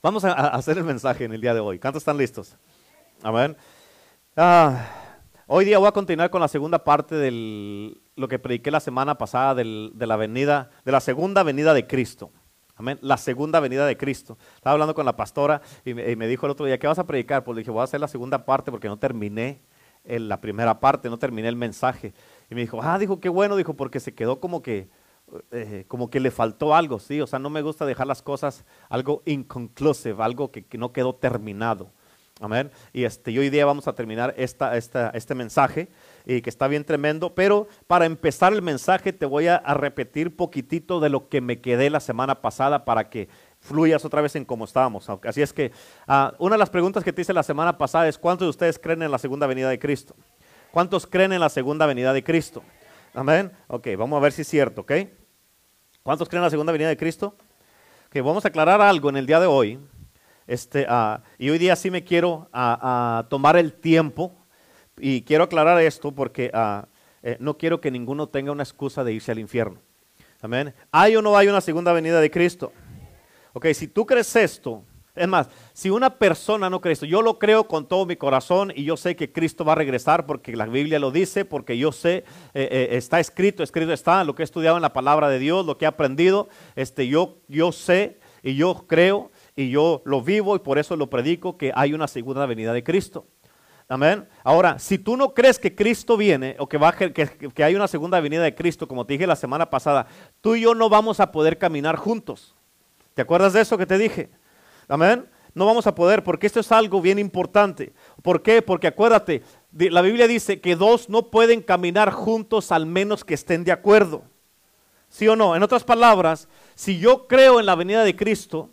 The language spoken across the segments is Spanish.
Vamos a, hacer el mensaje en el día de hoy. ¿Cuántos están listos? Amén. Ah, hoy día voy a continuar con la segunda parte de lo que prediqué la semana pasada de la venida, de la segunda venida de Cristo. Amén. La segunda venida de Cristo. Estaba hablando con la pastora y me, dijo el otro día, ¿qué vas a predicar? Pues le dije, voy a hacer la segunda parte porque no terminé la primera parte, no terminé el mensaje. Y me dijo, ah, dijo, qué bueno, dijo, porque se quedó como que, eh, como que le faltó algo, ¿sí? O sea, no me gusta dejar las cosas algo inconclusive, algo que, no quedó terminado. Amén. Y, este, hoy día vamos a terminar esta, esta, este mensaje y que está bien tremendo. Pero para empezar el mensaje te voy a, a, repetir poquitito de lo que me quedé la semana pasada para que fluyas otra vez en cómo estábamos. Así es que ah, una de las preguntas que te hice la semana pasada es ¿cuántos de ustedes creen en la segunda venida de Cristo? ¿Cuántos creen en la segunda venida de Cristo? Amén. Ok, vamos a ver si es cierto, ¿ok? ¿Cuántos creen en la segunda venida de Cristo? Que vamos a aclarar algo en el día de hoy. Este, uh, y hoy día sí me quiero uh, tomar el tiempo y quiero aclarar esto porque eh, no quiero que ninguno tenga una excusa de irse al infierno. Amén. ¿Hay o no hay una segunda venida de Cristo? Ok, si tú crees esto, es más, si una persona no cree esto, yo lo creo con todo mi corazón y yo sé que Cristo va a regresar porque la Biblia lo dice, porque yo sé, eh, eh, está escrito, escrito está, lo que he estudiado en la palabra de Dios, lo que he aprendido, este, yo, yo sé y yo creo y yo lo vivo y por eso lo predico que hay una segunda venida de Cristo. Amén. Ahora, si tú no crees que Cristo viene o que, va, que, que hay una segunda venida de Cristo, como te dije la semana pasada, tú y yo no vamos a poder caminar juntos. ¿Te acuerdas de eso que te dije? Amén. No vamos a poder porque esto es algo bien importante. ¿Por qué? Porque acuérdate, la Biblia dice que dos no pueden caminar juntos al menos que estén de acuerdo. ¿Sí o no? En otras palabras, si yo creo en la venida de Cristo,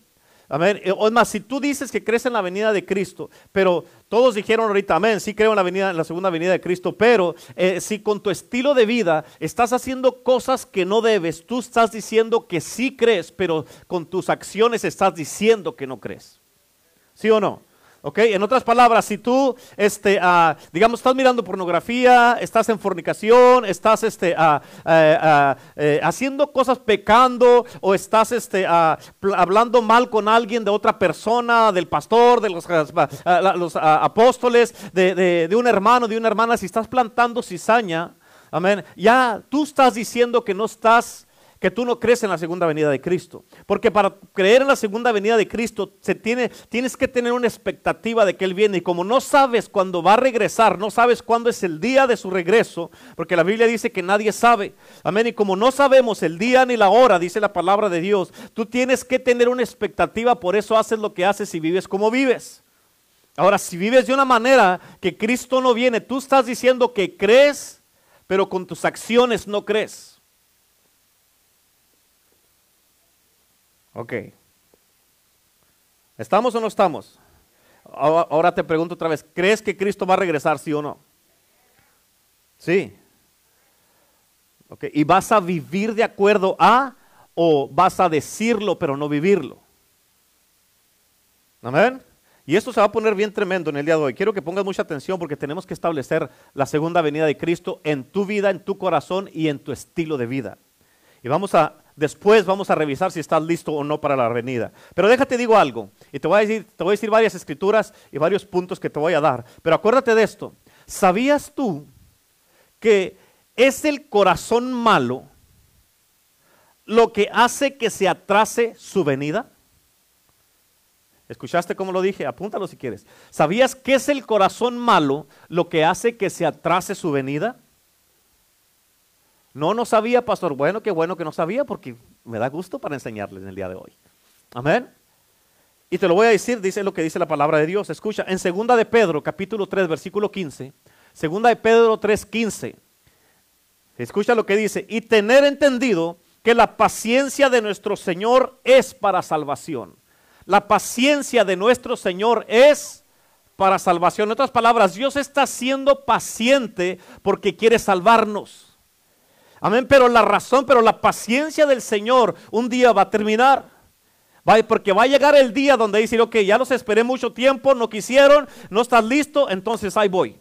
Amén. Eh, o es más, si tú dices que crees en la venida de Cristo, pero todos dijeron ahorita, amén, sí creo en la, venida, en la segunda venida de Cristo, pero eh, si con tu estilo de vida estás haciendo cosas que no debes, tú estás diciendo que sí crees, pero con tus acciones estás diciendo que no crees. ¿Sí o no? ¿Ok? En otras palabras, si tú, este, ah, digamos, estás mirando pornografía, estás en fornicación, estás este, ah, eh, ah, eh, haciendo cosas pecando o estás este, hablando mal con alguien de otra persona, del pastor, de los, apóstoles, de, de un hermano, de una hermana, si estás plantando cizaña, amén, ya tú estás diciendo que no estás que tú no crees en la segunda venida de Cristo. Porque para creer en la segunda venida de Cristo se tiene, tienes que tener una expectativa de que Él viene. Y como no sabes cuándo va a regresar, no sabes cuándo es el día de su regreso, porque la Biblia dice que nadie sabe. Amén. Y como no sabemos el día ni la hora, dice la palabra de Dios, tú tienes que tener una expectativa, por eso haces lo que haces y vives como vives. Ahora, si vives de una manera que Cristo no viene, tú estás diciendo que crees, pero con tus acciones no crees. Ok. ¿Estamos o no estamos? Ahora te pregunto otra vez, ¿crees que Cristo va a regresar, sí o no? Sí. Okay. ¿Y vas a vivir de acuerdo a o vas a decirlo pero no vivirlo? Amén. Y esto se va a poner bien tremendo en el día de hoy. Quiero que pongas mucha atención porque tenemos que establecer la segunda venida de Cristo en tu vida, en tu corazón y en tu estilo de vida. Y vamos a Después vamos a revisar si estás listo o no para la venida. Pero déjate digo algo, y te voy, a decir, te voy a decir varias escrituras y varios puntos que te voy a dar. Pero acuérdate de esto. ¿Sabías tú que es el corazón malo lo que hace que se atrase su venida? ¿Escuchaste cómo lo dije? Apúntalo si quieres. ¿Sabías que es el corazón malo lo que hace que se atrase su venida? No, no sabía, pastor. Bueno, qué bueno que no sabía porque me da gusto para enseñarles en el día de hoy. Amén. Y te lo voy a decir, dice lo que dice la palabra de Dios. Escucha, en segunda de Pedro, capítulo 3, versículo 15. Segunda de Pedro 3, 15. Escucha lo que dice. Y tener entendido que la paciencia de nuestro Señor es para salvación. La paciencia de nuestro Señor es para salvación. En otras palabras, Dios está siendo paciente porque quiere salvarnos. Amén, pero la razón, pero la paciencia del Señor un día va a terminar. porque va a llegar el día donde dice, ok, ya los esperé mucho tiempo, no quisieron, no estás listo, entonces ahí voy.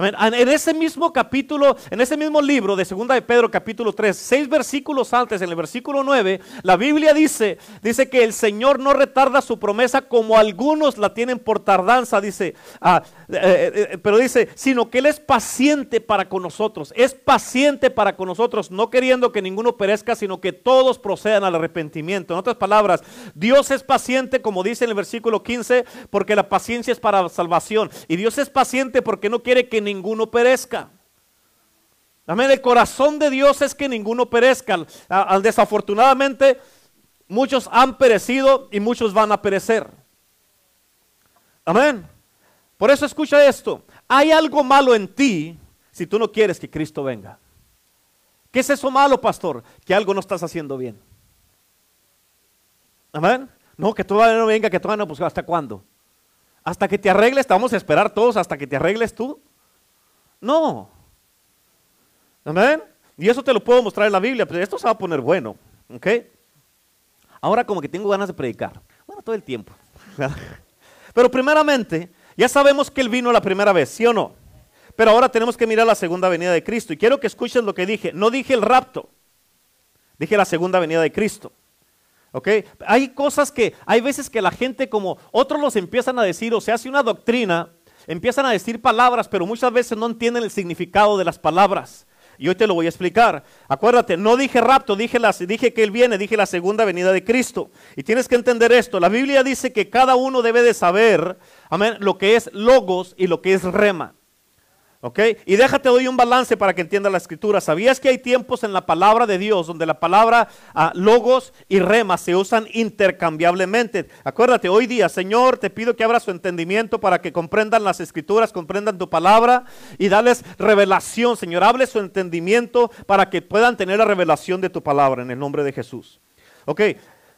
En ese mismo capítulo, en ese mismo libro de Segunda de Pedro, capítulo 3, seis versículos antes, en el versículo 9, la Biblia dice, dice que el Señor no retarda su promesa como algunos la tienen por tardanza, dice, ah, eh, eh, eh, pero dice, sino que Él es paciente para con nosotros, es paciente para con nosotros, no queriendo que ninguno perezca, sino que todos procedan al arrepentimiento. En otras palabras, Dios es paciente, como dice en el versículo 15, porque la paciencia es para salvación. Y Dios es paciente porque no quiere que ninguno perezca. Amén. El corazón de Dios es que ninguno perezca. Desafortunadamente, muchos han perecido y muchos van a perecer. Amén. Por eso escucha esto. Hay algo malo en ti si tú no quieres que Cristo venga. ¿Qué es eso malo, pastor? Que algo no estás haciendo bien. Amén. No, que todavía no venga, que todavía no, pues ¿hasta cuándo? Hasta que te arregles, vamos a esperar todos hasta que te arregles tú. No. Amén. Y eso te lo puedo mostrar en la Biblia, pero esto se va a poner bueno. ¿Ok? Ahora como que tengo ganas de predicar. Bueno, todo el tiempo. pero primeramente, ya sabemos que Él vino la primera vez, ¿sí o no? Pero ahora tenemos que mirar la segunda venida de Cristo. Y quiero que escuchen lo que dije. No dije el rapto. Dije la segunda venida de Cristo. ¿Ok? Hay cosas que, hay veces que la gente como otros los empiezan a decir o se hace una doctrina empiezan a decir palabras, pero muchas veces no entienden el significado de las palabras. Y hoy te lo voy a explicar. Acuérdate, no dije rapto, dije, dije que Él viene, dije la segunda venida de Cristo. Y tienes que entender esto. La Biblia dice que cada uno debe de saber, amén, lo que es logos y lo que es rema. ¿Ok? Y déjate doy un balance para que entienda la escritura. ¿Sabías que hay tiempos en la palabra de Dios donde la palabra ah, logos y rema se usan intercambiablemente? Acuérdate, hoy día, Señor, te pido que abra su entendimiento para que comprendan las escrituras, comprendan tu palabra y dales revelación, Señor. Hable su entendimiento para que puedan tener la revelación de tu palabra en el nombre de Jesús. ¿Ok?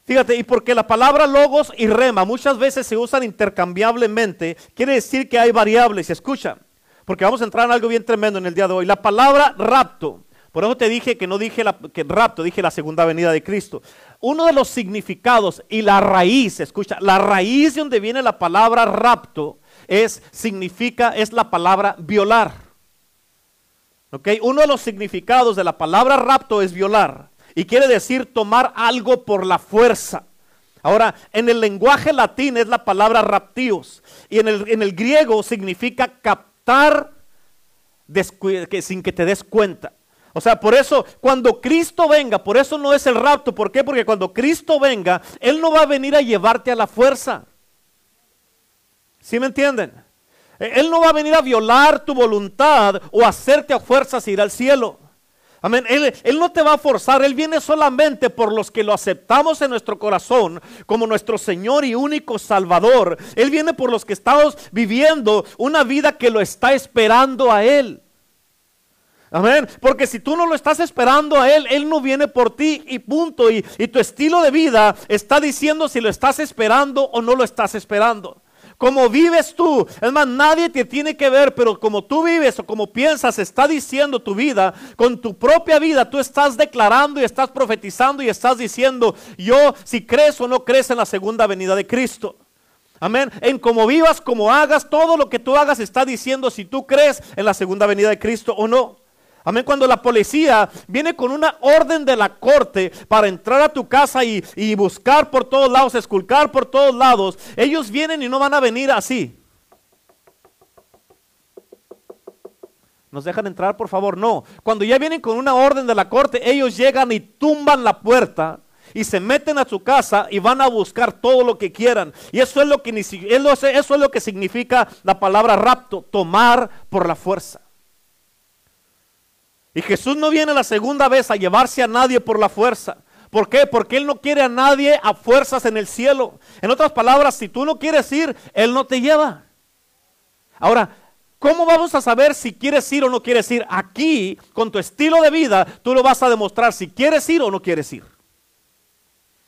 Fíjate, y porque la palabra logos y rema muchas veces se usan intercambiablemente, quiere decir que hay variables. Escucha. Porque vamos a entrar en algo bien tremendo en el día de hoy. La palabra rapto. Por eso te dije que no dije la, que rapto, dije la segunda venida de Cristo. Uno de los significados y la raíz, escucha, la raíz de donde viene la palabra rapto es, significa, es la palabra violar. ¿Ok? Uno de los significados de la palabra rapto es violar. Y quiere decir tomar algo por la fuerza. Ahora, en el lenguaje latín es la palabra raptios. Y en el, en el griego significa captar sin que te des cuenta. O sea, por eso cuando Cristo venga, por eso no es el rapto. ¿Por qué? Porque cuando Cristo venga, Él no va a venir a llevarte a la fuerza. ¿Sí me entienden? E, Él no va a venir a violar tu voluntad o hacerte a fuerzas ir al cielo. Amén. Él, no te va a forzar, Él viene solamente por los que lo aceptamos en nuestro corazón como nuestro Señor y único Salvador. Él viene por los que estamos viviendo una vida que lo está esperando a Él. Amén. Porque si tú no lo estás esperando a Él, Él no viene por ti y punto. y tu estilo de vida está diciendo si lo estás esperando o no lo estás esperando como vives tú. Es más, nadie te tiene que ver, pero como tú vives o como piensas, está diciendo tu vida, con tu propia vida, tú estás declarando y estás profetizando y estás diciendo, yo si crees o no crees en la segunda venida de Cristo. Amén. En cómo vivas, como hagas, todo lo que tú hagas está diciendo si tú crees en la segunda venida de Cristo o no. Amén. Cuando la policía viene con una orden de la corte para entrar a tu casa y, buscar por todos lados, esculcar por todos lados, ellos vienen y no van a venir así. ¿Nos dejan entrar, por favor? No. Cuando ya vienen con una orden de la corte, ellos llegan y tumban la puerta y se meten a su casa y van a buscar todo lo que quieran. Y eso es lo que, eso es lo que significa la palabra rapto, tomar por la fuerza. Y Jesús no viene la segunda vez a llevarse a nadie por la fuerza. ¿Por qué? Porque Él no quiere a nadie a fuerzas en el cielo. En otras palabras, si tú no quieres ir, Él no te lleva. Ahora, ¿cómo vamos a saber si quieres ir o no quieres ir? Aquí, con tu estilo de vida, tú lo vas a demostrar si quieres ir o no quieres ir.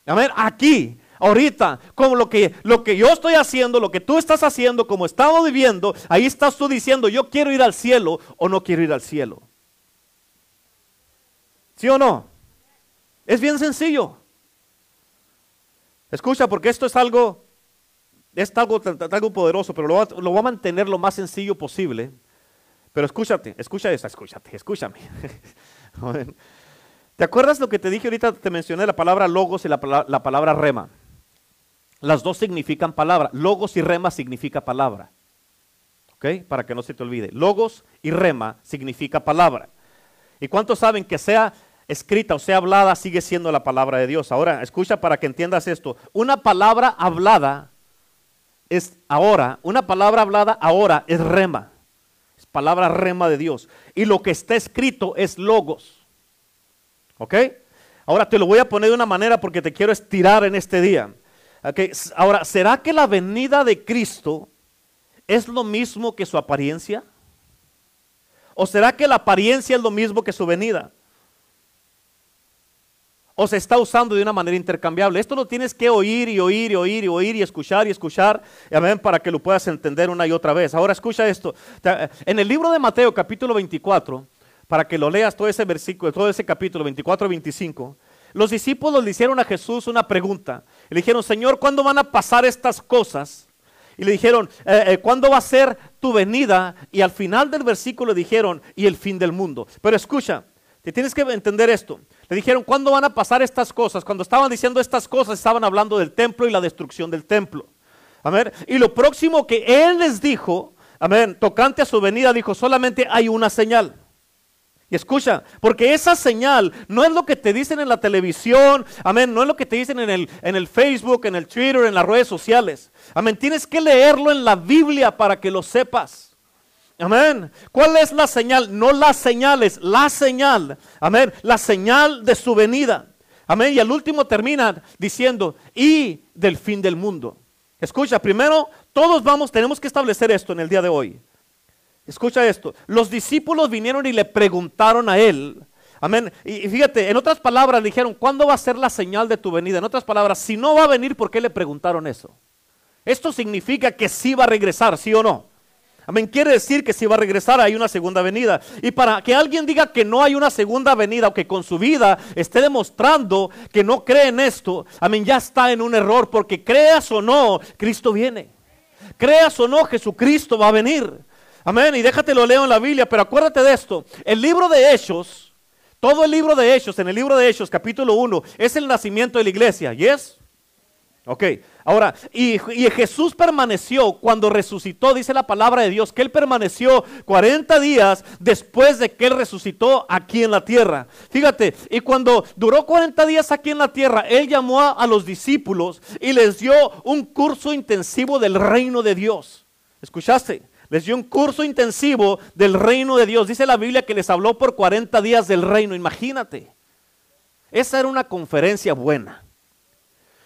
A ver, aquí, ahorita, como lo que, lo que yo estoy haciendo, lo que tú estás haciendo, como estamos viviendo, ahí estás tú diciendo, yo quiero ir al cielo o no quiero ir al cielo. ¿Sí o no? Es bien sencillo. Escucha, porque esto es algo, es algo, algo poderoso, pero lo, voy a mantener lo más sencillo posible. Pero escúchate, escucha esa, escúchate, escúchame. ¿Te acuerdas lo que te dije ahorita? Te mencioné la palabra logos y la, la palabra rema. Las dos significan palabra. Logos y rema significa palabra. ¿Ok? Para que no se te olvide. Logos y rema significa palabra. ¿Y cuántos saben que sea escrita o sea hablada sigue siendo la palabra de Dios? Ahora, escucha para que entiendas esto. Una palabra hablada es ahora, una palabra hablada ahora es rema. Es palabra rema de Dios. Y lo que está escrito es logos. ¿Ok? Ahora te lo voy a poner de una manera porque te quiero estirar en este día. Okay. Ahora, ¿será que la venida de Cristo es lo mismo que su apariencia? ¿O será que la apariencia es lo mismo que su venida? ¿O se está usando de una manera intercambiable? Esto lo tienes que oír y oír y oír y oír y escuchar y escuchar, amén, para que lo puedas entender una y otra vez. Ahora escucha esto. En el libro de Mateo, capítulo 24, para que lo leas todo ese versículo, todo ese capítulo 24 25, los discípulos le hicieron a Jesús una pregunta. Le dijeron, Señor, ¿cuándo van a pasar estas cosas? Y le dijeron, eh, eh, ¿cuándo va a ser tu venida? Y al final del versículo le dijeron, y el fin del mundo. Pero escucha, te tienes que entender esto. Le dijeron, ¿cuándo van a pasar estas cosas? Cuando estaban diciendo estas cosas, estaban hablando del templo y la destrucción del templo. Amén. Y lo próximo que él les dijo, amén, tocante a su venida, dijo, solamente hay una señal. Y escucha, porque esa señal no es lo que te dicen en la televisión, amén, no es lo que te dicen en el, en el Facebook, en el Twitter, en las redes sociales. Amén, tienes que leerlo en la Biblia para que lo sepas. Amén. ¿Cuál es la señal? No las señales, la señal. Amén. La señal de su venida. Amén. Y al último termina diciendo, y del fin del mundo. Escucha, primero, todos vamos, tenemos que establecer esto en el día de hoy. Escucha esto. Los discípulos vinieron y le preguntaron a él. Amén. Y, fíjate, en otras palabras dijeron, ¿cuándo va a ser la señal de tu venida? En otras palabras, si no va a venir, ¿por qué le preguntaron eso? Esto significa que sí va a regresar, ¿sí o no? Amén. Quiere decir que si va a regresar hay una segunda venida. Y para que alguien diga que no hay una segunda venida o que con su vida esté demostrando que no cree en esto, amén, ya está en un error porque creas o no, Cristo viene. Creas o no, Jesucristo va a venir. Amén. Y déjate lo leo en la Biblia, pero acuérdate de esto. El libro de Hechos, todo el libro de Hechos, en el libro de Hechos, capítulo 1, es el nacimiento de la iglesia. ¿Yes? Ok, ahora, y, Jesús permaneció cuando resucitó, dice la palabra de Dios, que Él permaneció 40 días después de que Él resucitó aquí en la tierra. Fíjate, y cuando duró 40 días aquí en la tierra, Él llamó a, a los discípulos y les dio un curso intensivo del reino de Dios. ¿Escuchaste? Les dio un curso intensivo del reino de Dios. Dice la Biblia que les habló por 40 días del reino. Imagínate. Esa era una conferencia buena.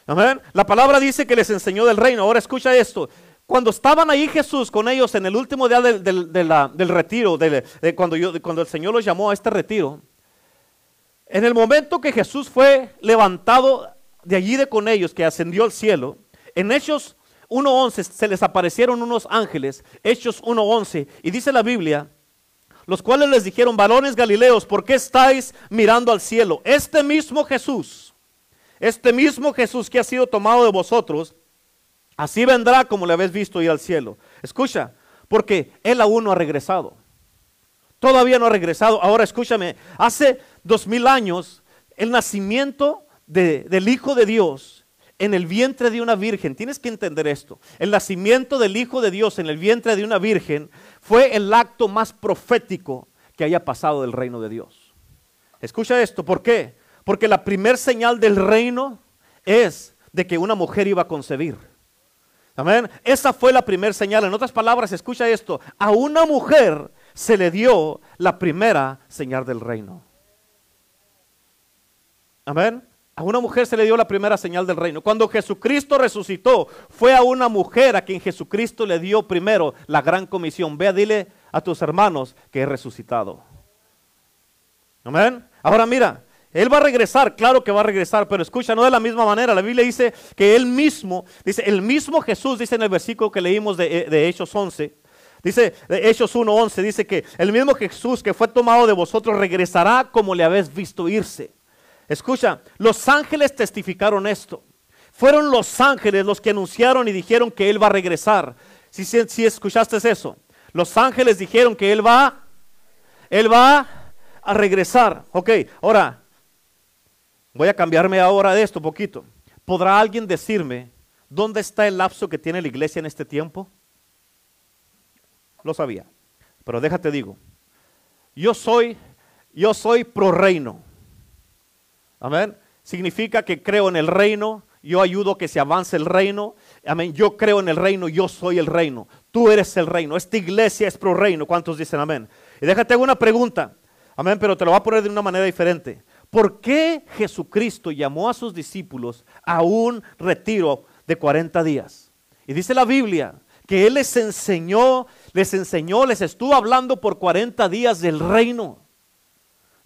La palabra dice que les enseñó del reino. Ahora escucha esto. Cuando estaban ahí Jesús con ellos en el último día del, retiro, cuando, cuando el Señor los llamó a este retiro, en el momento que Jesús fue levantado de allí de con ellos, que ascendió al cielo, en Hechos 1.11 se les aparecieron unos ángeles, Hechos 1.11, y dice la Biblia, los cuales les dijeron, varones galileos, ¿por qué estáis mirando al cielo? Este mismo Jesús, este mismo Jesús que ha sido tomado de vosotros, así vendrá como le habéis visto ir al cielo. Escucha, porque Él aún no ha regresado. Todavía no ha regresado. Ahora escúchame, hace dos mil años el nacimiento del Hijo de Dios en el vientre de una virgen. Tienes que entender esto. El nacimiento del Hijo de Dios en el vientre de una virgen fue el acto más profético que haya pasado del reino de Dios. Escucha esto, ¿por qué? Porque la primer señal del reino es de que una mujer iba a concebir. Amén. Esa fue la primera señal. En otras palabras, escucha esto. A una mujer se le dio la primera señal del reino. Amén. A una mujer se le dio la primera señal del reino. Cuando Jesucristo resucitó, fue a una mujer a quien Jesucristo le dio primero la gran comisión. Ve, dile a tus hermanos que he resucitado. Amén. Ahora mira, Él va a regresar, claro que va a regresar, pero escucha, no de la misma manera. La Biblia dice que Él mismo, dice, el mismo Jesús, dice en el versículo que leímos de, de Hechos 11, dice, Hechos 1.11, dice que el mismo Jesús que fue tomado de vosotros regresará como le habéis visto irse. Escucha, los ángeles testificaron esto. Fueron los ángeles los que anunciaron y dijeron que Él va a regresar. Si, escuchaste eso. Los ángeles dijeron que Él va, Él va a regresar. Ok, ahora, voy a cambiarme ahora de esto un poquito. ¿Podrá alguien decirme dónde está el lapso que tiene la iglesia en este tiempo? Lo sabía. Pero déjate digo, yo soy, yo soy pro reino. Amén. Significa que creo en el reino, yo ayudo a que se avance el reino. Amén. Yo creo en el reino, yo soy el reino. Tú eres el reino. Esta iglesia es pro reino. ¿Cuántos dicen amén? Y déjate una pregunta. Amén, pero te lo voy a poner de una manera diferente. ¿Por qué Jesucristo llamó a sus discípulos a un retiro de 40 días? Y dice la Biblia que Él les enseñó, les enseñó, les estuvo hablando por 40 días del reino.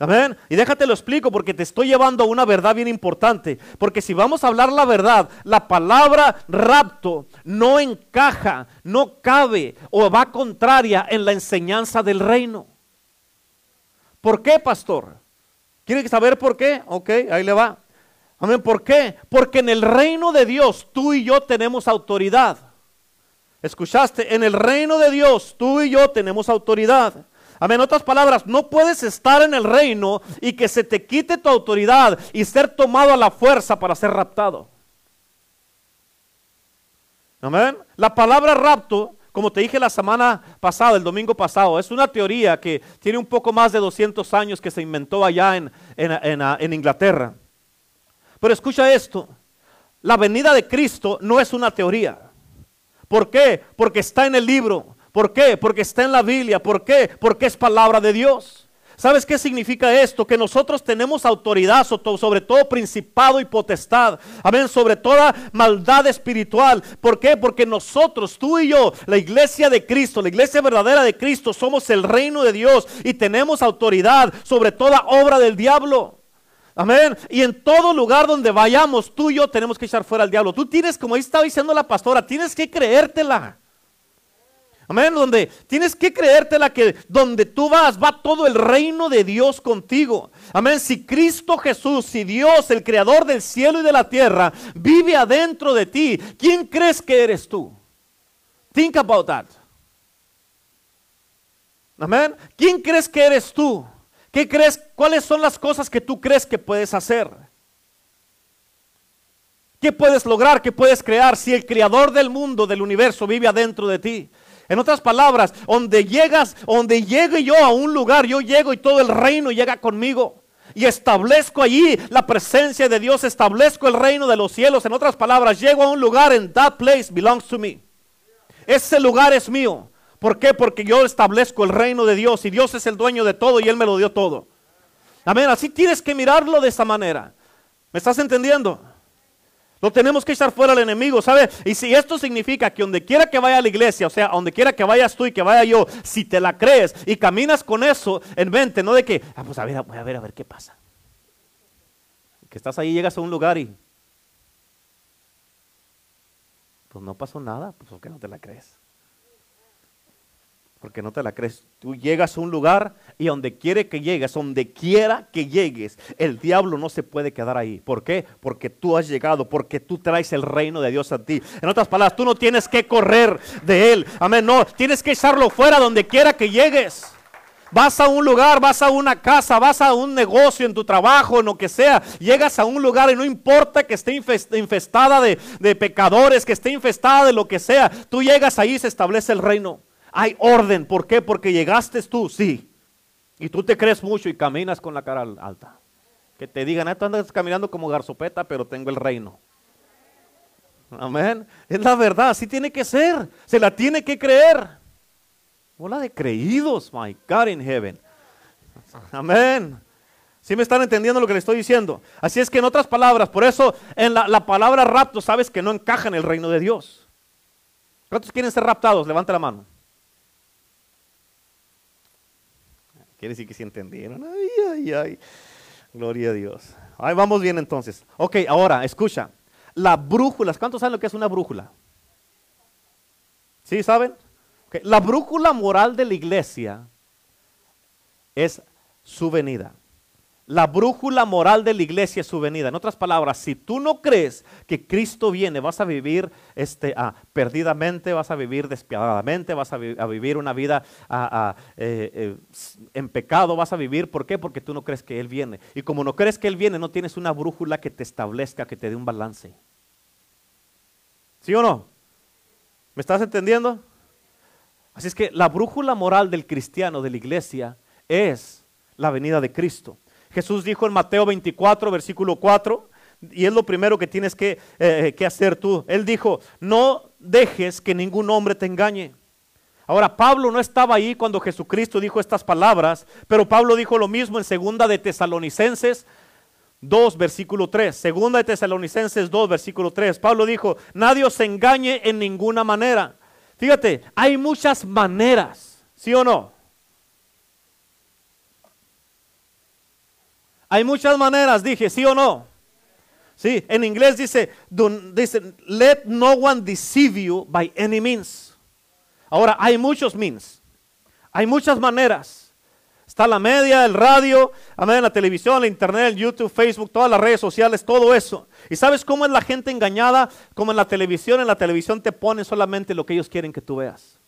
Amén. Y déjate lo explico porque te estoy llevando a una verdad bien importante. Porque si vamos a hablar la verdad, la palabra rapto no encaja, no cabe o va contraria en la enseñanza del reino. ¿Por qué, pastor? ¿Quiere saber por qué? Ok, ahí le va. Amén. ¿Por qué? Porque en el reino de Dios tú y yo tenemos autoridad. ¿Escuchaste? En el reino de Dios tú y yo tenemos autoridad. Amén. En otras palabras, no puedes estar en el reino y que se te quite tu autoridad y ser tomado a la fuerza para ser raptado. Amén. La palabra rapto, como te dije la semana pasada, el domingo pasado, es una teoría que tiene un poco más de 200 años que se inventó allá en, en Inglaterra. Pero escucha esto, la venida de Cristo no es una teoría. ¿Por qué? Porque está en el libro. ¿Por qué? Porque está en la Biblia. ¿Por qué? Porque es palabra de Dios. ¿Sabes qué significa esto? Que nosotros tenemos autoridad sobre todo principado y potestad. Amén, sobre toda maldad espiritual. ¿Por qué? Porque nosotros, tú y yo, la iglesia de Cristo, la iglesia verdadera de Cristo, somos el reino de Dios y tenemos autoridad sobre toda obra del diablo. Amén. Y en todo lugar donde vayamos, tú y yo tenemos que echar fuera al diablo. Tú tienes, como ahí estaba diciendo la pastora, tienes que creértela. Amén, donde tienes que creértela que donde tú vas, va todo el reino de Dios contigo. Amén, si Cristo Jesús, si Dios, el creador del cielo y de la tierra, vive adentro de ti, ¿quién crees que eres tú? Think about that. Amén. ¿Quién crees que eres tú? ¿Qué crees? ¿Cuáles son las cosas que tú crees que puedes hacer? ¿Qué puedes lograr? ¿Qué puedes crear si el creador del mundo, del universo, vive adentro de ti? En otras palabras, donde llegas, donde llegue yo a un lugar, yo llego y todo el reino llega conmigo. Y establezco allí la presencia de Dios, establezco el reino de los cielos. En otras palabras, llego a un lugar en that place belongs to me. Ese lugar es mío. ¿Por qué? Porque yo establezco el reino de Dios y Dios es el dueño de todo y Él me lo dio todo. Amén. Así tienes que mirarlo de esa manera. ¿Me estás entendiendo? Lo tenemos que echar fuera al enemigo, ¿sabe? Y si esto significa que donde quiera que vaya a la iglesia, o sea, donde quiera que vayas tú y que vaya yo, si te la crees y caminas con eso en mente, no de que, ah, pues a ver, voy a ver, a ver qué pasa. Que estás ahí, llegas a un lugar y, pues no pasó nada, pues porque no te la crees porque no te la crees. Tú llegas a un lugar y donde quiere que llegues, donde quiera que llegues, el diablo no se puede quedar ahí. ¿Por qué? Porque tú has llegado, porque tú traes el reino de Dios a ti. En otras palabras, tú no tienes que correr de él. Amén, no, tienes que echarlo fuera donde quiera que llegues. Vas a un lugar, vas a una casa, vas a un negocio, en tu trabajo, en lo que sea. Llegas a un lugar y no importa que esté infestada de, de pecadores, que esté infestada de lo que sea. Tú llegas ahí y se establece el reino. Hay orden. ¿Por qué? Porque llegaste tú, sí. Y tú te crees mucho y caminas con la cara alta. Que te digan, ah, tú andas caminando como garzopeta, pero tengo el reino. Amén. Es la verdad, así tiene que ser. Se la tiene que creer. Hola de creídos, my God in heaven. Amén. ¿Sí me están entendiendo lo que le estoy diciendo? Así es que en otras palabras, por eso en la, la palabra rapto sabes que no encaja en el reino de Dios. ¿Cuántos quieren ser raptados? Levanta la mano. Quiere decir que sí entendieron. Ay, ay, ay. Gloria a Dios. Vamos bien entonces. Ok, ahora, escucha. La brújula, ¿cuántos saben lo que es una brújula? ¿Sí saben? La brújula moral de la iglesia es su venida. La brújula moral de la iglesia es su venida. En otras palabras, si tú no crees que Cristo viene, vas a vivir este, ah, perdidamente, vas a vivir despiadadamente, vas a, vivir una vida ah, ah, eh, eh, en pecado, vas a vivir. ¿Por qué? Porque tú no crees que Él viene. Y como no crees que Él viene, no tienes una brújula que te establezca, que te dé un balance. ¿Sí o no? ¿Me estás entendiendo? Así es que la brújula moral del cristiano, de la iglesia, es la venida de Cristo. Jesús dijo en Mateo 24, versículo 4, y es lo primero que tienes que, eh, que hacer tú. Él dijo, no dejes que ningún hombre te engañe. Ahora, Pablo no estaba ahí cuando Jesucristo dijo estas palabras, pero Pablo dijo lo mismo en segunda de Tesalonicenses 2, versículo 3. Segunda de Tesalonicenses 2, versículo 3. Pablo dijo, nadie os engañe en ninguna manera. Fíjate, hay muchas maneras, ¿sí o no? Hay muchas maneras, dije, ¿sí o no? Sí, en inglés dice, dice, let no one deceive you by any means. Ahora, hay muchos means. Hay muchas maneras. Está la media, el radio, la televisión, la internet, el YouTube, Facebook, todas las redes sociales, todo eso. ¿Y sabes cómo es la gente engañada? Como en la televisión, en la televisión te ponen solamente lo que ellos quieren que tú veas.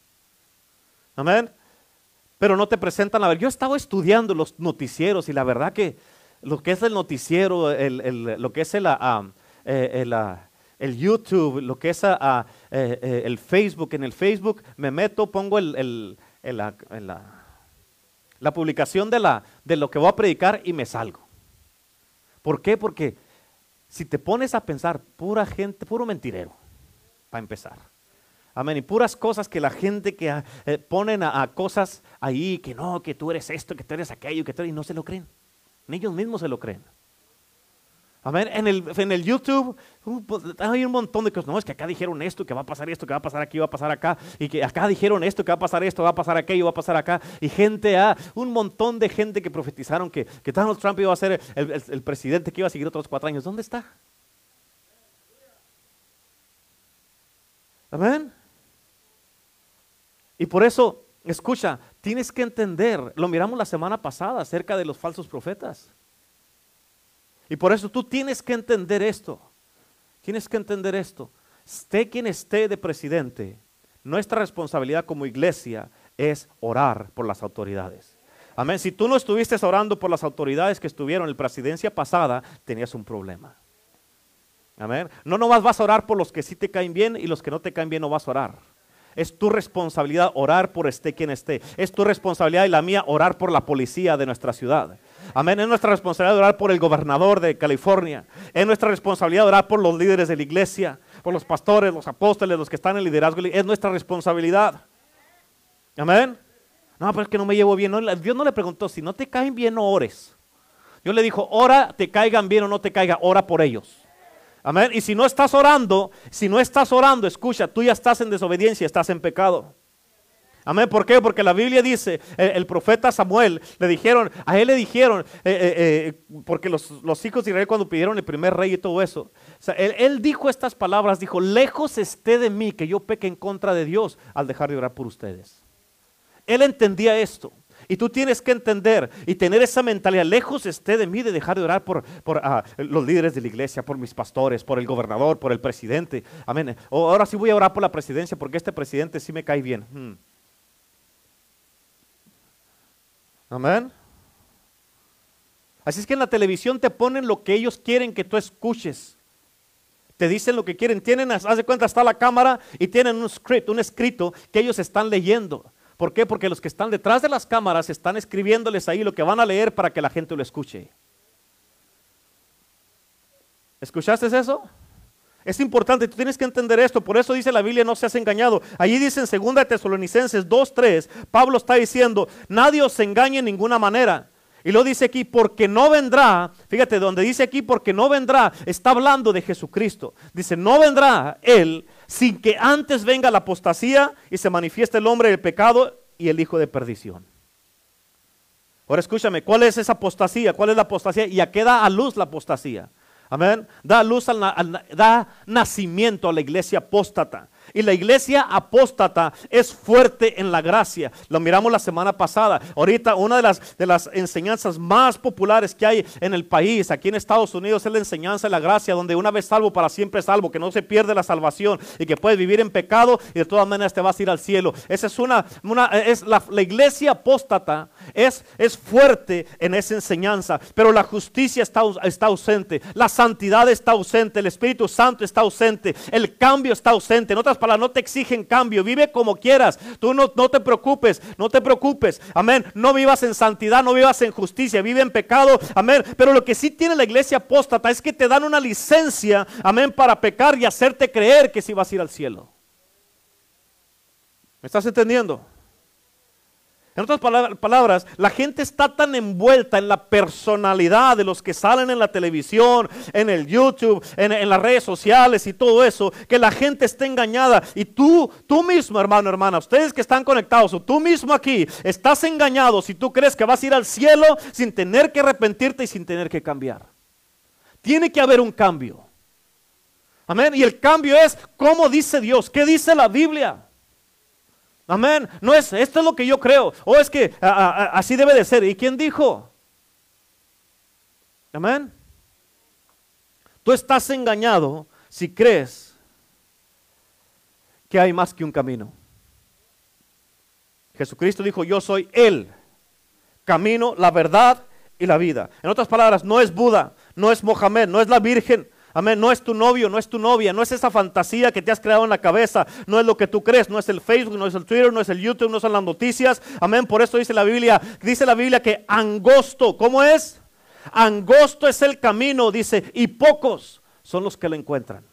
Amén. Pero no te presentan la verdad. Yo estaba estudiando los noticieros y la verdad que lo que es el noticiero, lo que es el, ah, eh, ah, el, YouTube, lo que es ah, eh, eh, el Facebook. En el Facebook me meto, pongo el, la, la, publicación de, la, de lo que voy a predicar y me salgo. ¿Por qué? Porque si te pones a pensar, pura gente, puro mentirero, para empezar. Amén. Y puras cosas que la gente que ponen a, cosas ahí, que no, que tú eres esto, que tú eres aquello, que tú eres, y no se lo creen. Ni ellos mismos se lo creen. Amén. En el, en el YouTube uh, pues, hay un montón de cosas. No, es que acá dijeron esto, que va a pasar esto, que va a pasar aquí, va a pasar acá. Y que acá dijeron esto, que va a pasar esto, va a pasar aquello, va a pasar acá. Y gente, ah, un montón de gente que profetizaron que, que Donald Trump iba a ser el, presidente que iba a seguir otros cuatro años. ¿Dónde está? Amén. Y por eso, escucha, Tienes que entender, lo miramos la semana pasada acerca de los falsos profetas. Y por eso tú tienes que entender esto. Tienes que entender esto. Esté quien esté de presidente, nuestra responsabilidad como iglesia es orar por las autoridades. Amén. Si tú no estuviste orando por las autoridades que estuvieron en la presidencia pasada, tenías un problema. Amén. No nomás vas a orar por los que sí te caen bien y los que no te caen bien no vas a orar. Es tu responsabilidad orar por esté quien esté. Es tu responsabilidad y la mía orar por la policía de nuestra ciudad. Amén. Es nuestra responsabilidad orar por el gobernador de California. Es nuestra responsabilidad orar por los líderes de la iglesia, por los pastores, los apóstoles, los que están en liderazgo. Es nuestra responsabilidad. Amén. No, pero es que no me llevo bien. Dios no le preguntó, si no te caen bien, no ores. Dios le dijo, ora, te caigan bien o no te caiga, ora por ellos. Amén. Y si no estás orando, si no estás orando, escucha, tú ya estás en desobediencia, estás en pecado. Amén. ¿Por qué? Porque la Biblia dice, eh, el, profeta Samuel, le dijeron, a él le dijeron, eh, eh, porque los, hijos de Israel cuando pidieron el primer rey y todo eso, él, él, dijo estas palabras, dijo, lejos esté de mí que yo peque en contra de Dios al dejar de orar por ustedes. Él entendía esto. Y tú tienes que entender y tener esa mentalidad. Lejos esté de mí de dejar de orar por, por ah, los líderes de la iglesia, por mis pastores, por el gobernador, por el presidente. Amén. Ahora sí voy a orar por la presidencia porque este presidente sí me cae bien. Hmm. Amén. Así es que en la televisión te ponen lo que ellos quieren que tú escuches. Te dicen lo que quieren. Tienen, haz de cuenta, está la cámara y tienen un script, un escrito que ellos están leyendo. ¿Por qué? Porque los que están detrás de las cámaras están escribiéndoles ahí lo que van a leer para que la gente lo escuche. ¿Escuchaste eso? Es importante, tú tienes que entender esto, por eso dice la Biblia, no seas engañado. Allí dice en 2 Tesalonicenses 2.3, Pablo está diciendo, nadie os engañe en ninguna manera. Y lo dice aquí, porque no vendrá, fíjate, donde dice aquí, porque no vendrá, está hablando de Jesucristo. Dice, no vendrá Él sin que antes venga la apostasía y se manifieste el hombre del pecado y el hijo de perdición. Ahora escúchame, ¿cuál es esa apostasía? ¿Cuál es la apostasía? ¿Y a qué da a luz la apostasía? Amén. Da luz, al, da nacimiento a la iglesia apóstata. Y la iglesia apóstata es fuerte en la gracia. Lo miramos la semana pasada. Ahorita una de las, de las enseñanzas más populares que hay en el país, aquí en Estados Unidos, es la enseñanza de la gracia, donde una vez salvo, para siempre salvo, que no se pierde la salvación y que puedes vivir en pecado y de todas maneras te vas a ir al cielo. Esa es una, una es la, iglesia apóstata es, es fuerte en esa enseñanza, pero la justicia está, está ausente, la santidad está ausente, el Espíritu Santo está ausente, el cambio está ausente. En otras no te exigen cambio, vive como quieras, tú no, no te preocupes, no te preocupes, amén. No vivas en santidad, no vivas en justicia, vive en pecado, amén. Pero lo que sí tiene la iglesia apóstata es que te dan una licencia, amén, para pecar y hacerte creer que si vas a ir al cielo. ¿Me estás entendiendo? En otras palabras, la gente está tan envuelta en la personalidad de los que salen en la televisión, en el YouTube, en, las redes sociales y todo eso, que la gente está engañada. Y tú, tú mismo, hermano, hermana, ustedes que están conectados, o tú mismo aquí, estás engañado si tú crees que vas a ir al cielo sin tener que arrepentirte y sin tener que cambiar. Tiene que haber un cambio. Amén. Y el cambio es, ¿cómo dice Dios? ¿Qué dice la Biblia? Amén. No es, esto es lo que yo creo. O es que así debe de ser. ¿Y quién dijo? Amén. Tú estás engañado si crees que hay más que un camino. Jesucristo dijo, yo soy el camino, la verdad y la vida. En otras palabras, no es Buda, no es Mohamed, no es la Virgen, Amén. No es tu novio, no es tu novia, no es esa fantasía que te has creado en la cabeza, no es lo que tú crees, no es el Facebook, no es el Twitter, no es el YouTube, no son las noticias. Amén. Por eso dice la Biblia, dice la Biblia que angosto, ¿cómo es? Angosto es el camino, dice, y pocos son los que lo encuentran.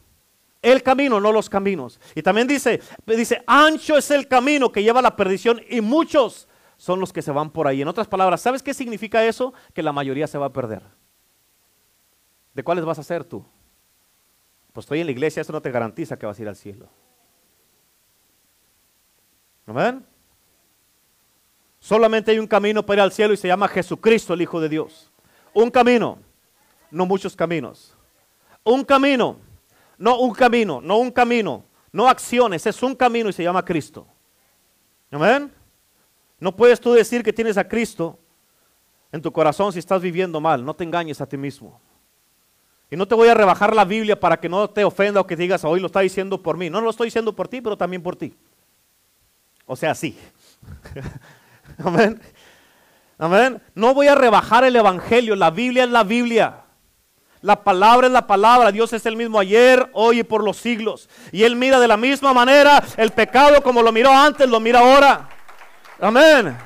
El camino, no los caminos. Y también dice, dice, ancho es el camino que lleva a la perdición y muchos son los que se van por ahí. En otras palabras, ¿sabes qué significa eso? Que la mayoría se va a perder. ¿De cuáles vas a ser tú? Pues estoy en la iglesia, eso no te garantiza que vas a ir al cielo. Amén. Solamente hay un camino para ir al cielo y se llama Jesucristo, el Hijo de Dios. Un camino, no muchos caminos. Un camino, no un camino, no un camino, no acciones, es un camino y se llama Cristo. Amén. No puedes tú decir que tienes a Cristo en tu corazón si estás viviendo mal. No te engañes a ti mismo. Y no te voy a rebajar la Biblia para que no te ofenda o que digas, hoy lo está diciendo por mí. No lo estoy diciendo por ti, pero también por ti. O sea, sí. Amén. Amén. No voy a rebajar el Evangelio. La Biblia es la Biblia. La palabra es la palabra. Dios es el mismo ayer, hoy y por los siglos. Y Él mira de la misma manera el pecado como lo miró antes, lo mira ahora. Amén.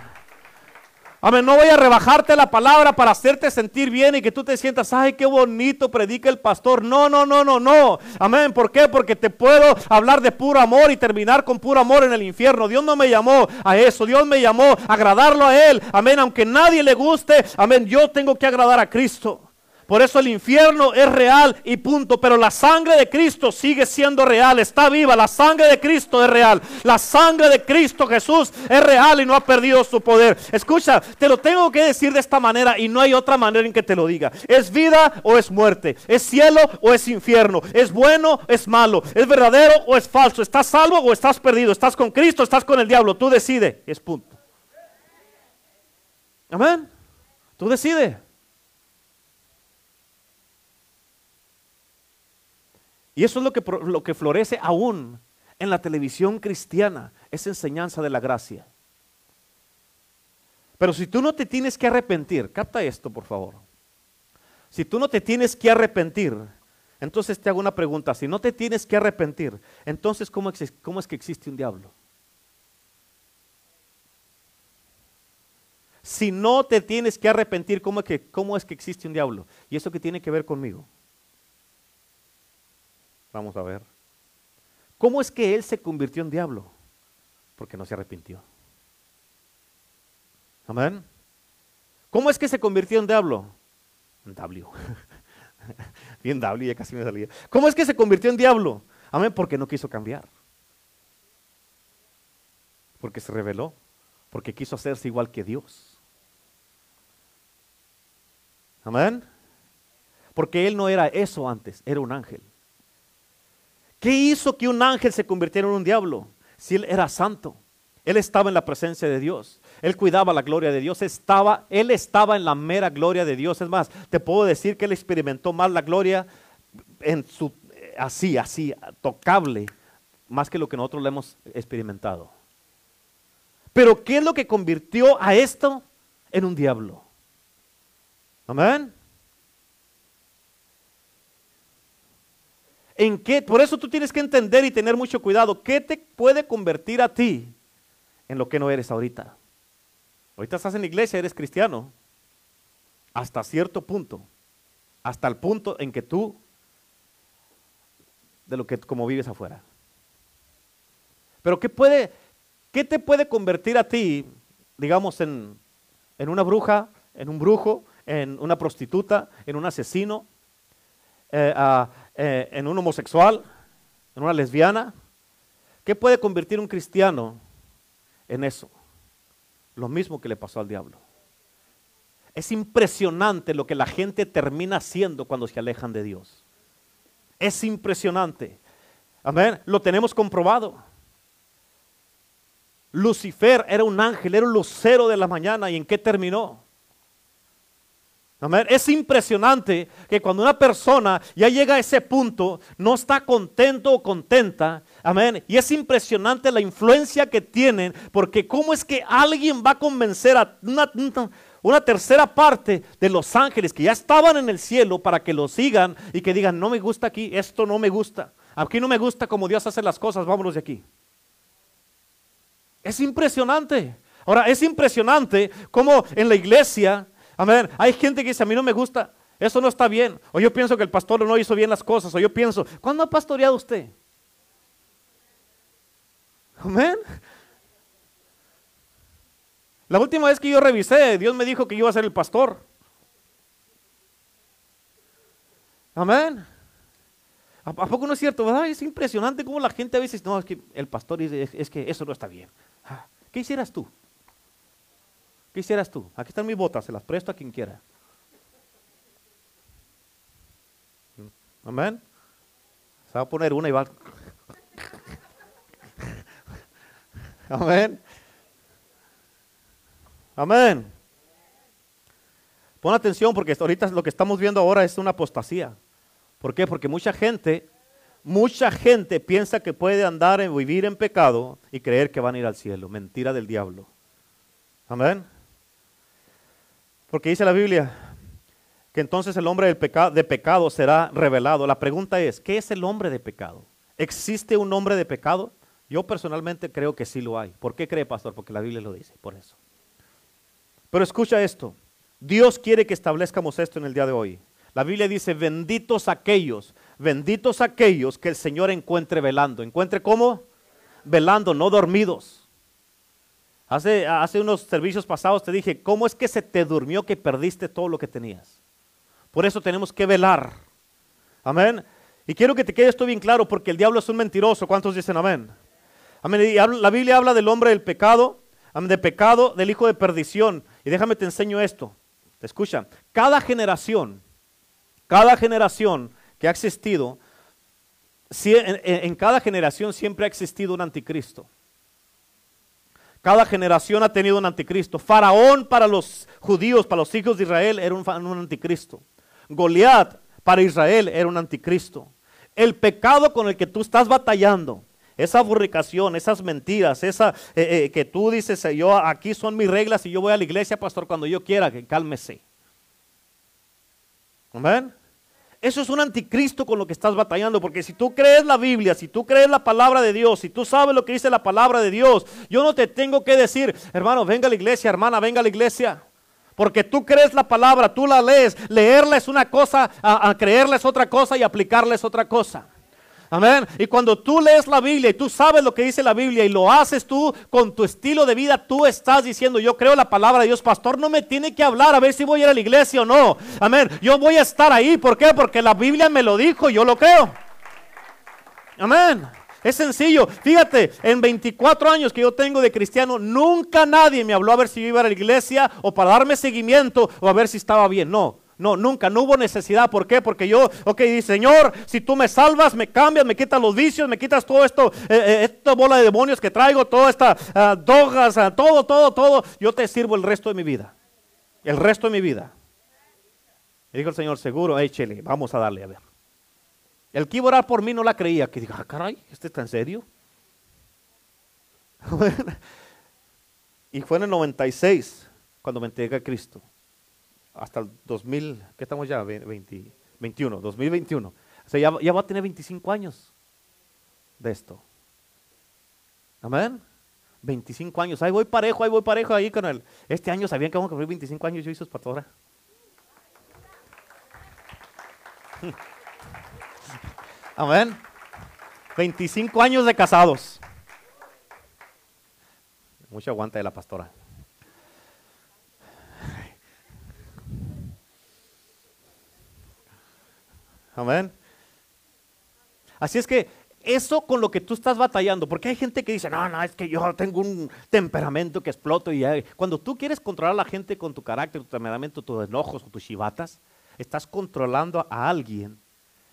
Amén, no voy a rebajarte la palabra para hacerte sentir bien y que tú te sientas, ay, qué bonito predica el pastor. No, no, no, no, no. Amén, ¿por qué? Porque te puedo hablar de puro amor y terminar con puro amor en el infierno. Dios no me llamó a eso, Dios me llamó a agradarlo a Él. Amén, aunque nadie le guste, amén, yo tengo que agradar a Cristo. Por eso el infierno es real y punto. Pero la sangre de Cristo sigue siendo real, está viva. La sangre de Cristo es real. La sangre de Cristo Jesús es real y no ha perdido su poder. Escucha, te lo tengo que decir de esta manera y no hay otra manera en que te lo diga. ¿Es vida o es muerte? ¿Es cielo o es infierno? ¿Es bueno o es malo? ¿Es verdadero o es falso? ¿Estás salvo o estás perdido? ¿Estás con Cristo o estás con el diablo? Tú decides. Es punto. Amén. Tú decides. Y eso es lo que, lo que florece aún en la televisión cristiana, esa enseñanza de la gracia. Pero si tú no te tienes que arrepentir, capta esto por favor. Si tú no te tienes que arrepentir, entonces te hago una pregunta. Si no te tienes que arrepentir, entonces ¿cómo, cómo es que existe un diablo? Si no te tienes que arrepentir, ¿cómo es que, cómo es que existe un diablo? ¿Y eso qué tiene que ver conmigo? Vamos a ver. ¿Cómo es que él se convirtió en diablo? Porque no se arrepintió. Amén. ¿Cómo es que se convirtió en diablo? En W. Bien W, ya casi me salía. ¿Cómo es que se convirtió en diablo? Amén, porque no quiso cambiar. Porque se rebeló. Porque quiso hacerse igual que Dios. Amén. Porque él no era eso antes, era un ángel. ¿Qué hizo que un ángel se convirtiera en un diablo? Si él era santo. Él estaba en la presencia de Dios. Él cuidaba la gloria de Dios. Estaba, él estaba en la mera gloria de Dios. Es más, te puedo decir que él experimentó más la gloria en su, así, así, tocable, más que lo que nosotros le hemos experimentado. Pero ¿qué es lo que convirtió a esto en un diablo? Amén. ¿En qué? Por eso tú tienes que entender y tener mucho cuidado. ¿Qué te puede convertir a ti en lo que no eres ahorita? Ahorita estás en la iglesia, eres cristiano. Hasta cierto punto. Hasta el punto en que tú, de lo que como vives afuera. Pero ¿qué puede, qué te puede convertir a ti, digamos, en, en una bruja, en un brujo, en una prostituta, en un asesino, eh, eh, en un homosexual, en una lesbiana. ¿Qué puede convertir un cristiano en eso? Lo mismo que le pasó al diablo. Es impresionante lo que la gente termina haciendo cuando se alejan de Dios. Es impresionante. Amén. Lo tenemos comprobado. Lucifer era un ángel, era un lucero de la mañana. ¿Y en qué terminó? Es impresionante que cuando una persona ya llega a ese punto, no está contento o contenta, amén. Y es impresionante la influencia que tienen, porque cómo es que alguien va a convencer a una, una tercera parte de los ángeles que ya estaban en el cielo para que lo sigan y que digan, no me gusta aquí, esto no me gusta, aquí no me gusta como Dios hace las cosas, vámonos de aquí. Es impresionante. Ahora, es impresionante cómo en la iglesia Amén. Hay gente que dice, a mí no me gusta, eso no está bien. O yo pienso que el pastor no hizo bien las cosas. O yo pienso, ¿cuándo ha pastoreado usted? Amén. La última vez que yo revisé, Dios me dijo que iba a ser el pastor. Amén. ¿A, poco no es cierto? ¿verdad? Es impresionante cómo la gente a veces, no, es que el pastor dice, es que eso no está bien. Ah, ¿Qué hicieras tú? ¿Qué hicieras tú? Aquí están mis botas, se las presto a quien quiera. Amén. Se va a poner una y va. Amén. Amén. Pon atención porque ahorita lo que estamos viendo ahora es una apostasía. ¿Por qué? Porque mucha gente, mucha gente piensa que puede andar en vivir en pecado y creer que van a ir al cielo. Mentira del diablo. Amén. Porque dice la Biblia que entonces el hombre de pecado será revelado. La pregunta es, ¿qué es el hombre de pecado? ¿Existe un hombre de pecado? Yo personalmente creo que sí lo hay. ¿Por qué cree, pastor? Porque la Biblia lo dice, por eso. Pero escucha esto. Dios quiere que establezcamos esto en el día de hoy. La Biblia dice, benditos aquellos, benditos aquellos que el Señor encuentre velando. ¿Encuentre cómo? Velando, no dormidos. Hace, hace unos servicios pasados te dije, ¿cómo es que se te durmió que perdiste todo lo que tenías? Por eso tenemos que velar. Amén. Y quiero que te quede esto bien claro porque el diablo es un mentiroso. ¿Cuántos dicen amén? Y la Biblia habla del hombre del pecado, amén, de pecado, del hijo de perdición. Y déjame te enseño esto. Te escucha. Cada generación, cada generación que ha existido, en cada generación siempre ha existido un anticristo. Cada generación ha tenido un anticristo. Faraón para los judíos, para los hijos de Israel, era un, anticristo. Goliat para Israel era un anticristo. El pecado con el que tú estás batallando, esa fornicación, esas mentiras, esa eh, eh, que tú dices, yo aquí son mis reglas y yo voy a la iglesia, pastor, cuando yo quiera, que cálmese. Amén. Eso es un anticristo con lo que estás batallando, porque si tú crees la Biblia, si tú crees la palabra de Dios, si tú sabes lo que dice la palabra de Dios, yo no te tengo que decir, hermano, venga a la iglesia, hermana, venga a la iglesia. Porque tú crees la palabra, tú la lees. Leerla es una cosa, a, creerla es otra cosa y aplicarla es otra cosa. Amén. Y cuando tú lees la Biblia y tú sabes lo que dice la Biblia y lo haces tú con tu estilo de vida, tú estás diciendo, yo creo la palabra de Dios, pastor, no me tiene que hablar a ver si voy a ir a la iglesia o no. Amén. Yo voy a estar ahí. ¿Por qué? Porque la Biblia me lo dijo, yo lo creo. Amén. Es sencillo. Fíjate, en 24 años que yo tengo de cristiano, nunca nadie me habló a ver si yo iba a la iglesia o para darme seguimiento o a ver si estaba bien. No. No, nunca, no hubo necesidad. ¿Por qué? Porque yo, ok, dice, Señor, si tú me salvas, me cambias, me quitas los vicios, me quitas todo esto, eh, eh, esta bola de demonios que traigo, toda esta uh, drogas, uh, todo, todo, todo, yo te sirvo el resto de mi vida. El resto de mi vida. Y dijo el Señor, seguro, échele, vamos a darle a ver. El que iba a orar por mí no la creía, que dijo, ah, caray, ¿este está en serio? y fue en el 96 cuando me entregué a Cristo hasta el 2000, ¿qué estamos ya? 20, 21, 2021. O sea, ya, ya va a tener 25 años de esto. Amén. 25 años. Ahí voy parejo, ahí voy parejo ahí con él. Este año sabían que vamos a cumplir 25 años yo hice pastora. Amén. 25 años de casados. Mucho aguante de la pastora. Amén. Así es que eso con lo que tú estás batallando, porque hay gente que dice, no, no, es que yo tengo un temperamento que exploto y cuando tú quieres controlar a la gente con tu carácter, tu temperamento, tus enojos o tus chivatas, estás controlando a alguien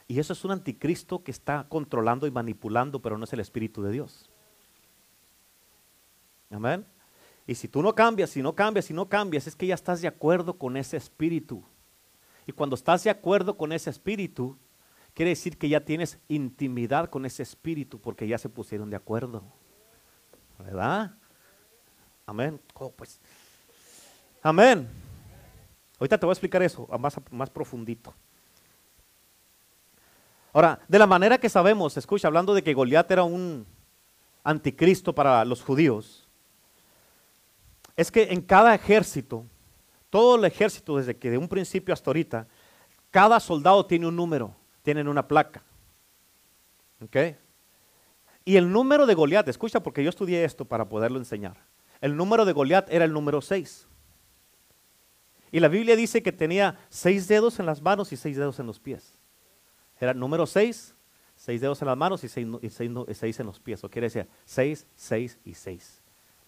y eso es un anticristo que está controlando y manipulando, pero no es el Espíritu de Dios. Amén. Y si tú no cambias, si no cambias, si no cambias, es que ya estás de acuerdo con ese espíritu. Y cuando estás de acuerdo con ese espíritu, quiere decir que ya tienes intimidad con ese espíritu porque ya se pusieron de acuerdo. ¿Verdad? Amén. Oh, pues. Amén. Ahorita te voy a explicar eso más, más profundito. Ahora, de la manera que sabemos, escucha, hablando de que Goliat era un anticristo para los judíos, es que en cada ejército todo el ejército, desde que de un principio hasta ahorita, cada soldado tiene un número, tienen una placa. ¿Ok? Y el número de Goliat, escucha porque yo estudié esto para poderlo enseñar. El número de Goliat era el número 6. Y la Biblia dice que tenía seis dedos en las manos y seis dedos en los pies. Era el número 6, seis dedos en las manos y seis, seis en los pies. O quiere decir 6, 6 y 6.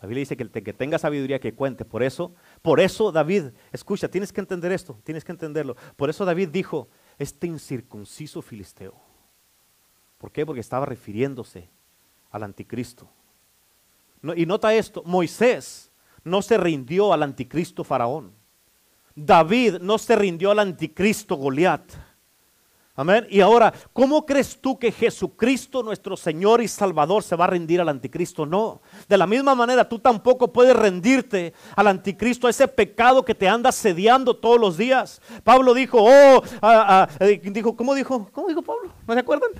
La Biblia dice que el que tenga sabiduría que cuente. Por eso, por eso David, escucha, tienes que entender esto, tienes que entenderlo. Por eso David dijo, este incircunciso filisteo. ¿Por qué? Porque estaba refiriéndose al anticristo. y nota esto, Moisés no se rindió al anticristo faraón. David no se rindió al anticristo Goliat. Amén. Y ahora, ¿cómo crees tú que Jesucristo, nuestro Señor y Salvador, se va a rendir al anticristo? No. De la misma manera, tú tampoco puedes rendirte al anticristo, a ese pecado que te anda sediando todos los días. Pablo dijo, oh, ah, ah, eh, dijo, ¿cómo dijo? ¿Cómo dijo Pablo? ¿No se acuerdan?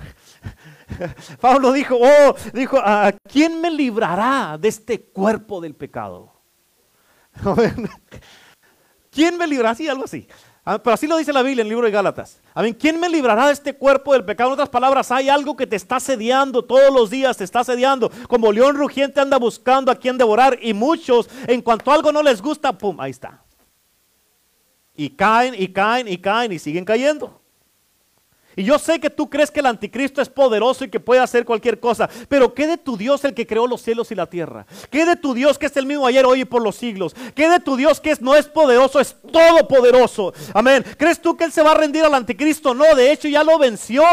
Pablo dijo, oh, dijo, ¿a quién me librará de este cuerpo del pecado? ¿Quién me librará? Sí, algo así. Ah, pero así lo dice la Biblia en el libro de Gálatas. A ¿quién me librará de este cuerpo del pecado? En otras palabras, hay algo que te está sediando todos los días, te está sediando. Como león rugiente anda buscando a quien devorar y muchos, en cuanto algo no les gusta, pum, ahí está. Y caen y caen y caen y siguen cayendo. Y yo sé que tú crees que el anticristo es poderoso y que puede hacer cualquier cosa, pero ¿qué de tu Dios el que creó los cielos y la tierra? ¿Qué de tu Dios que es el mismo ayer, hoy y por los siglos? ¿Qué de tu Dios que es, no es poderoso, es todopoderoso? Amén. ¿Crees tú que él se va a rendir al anticristo? No, de hecho ya lo venció.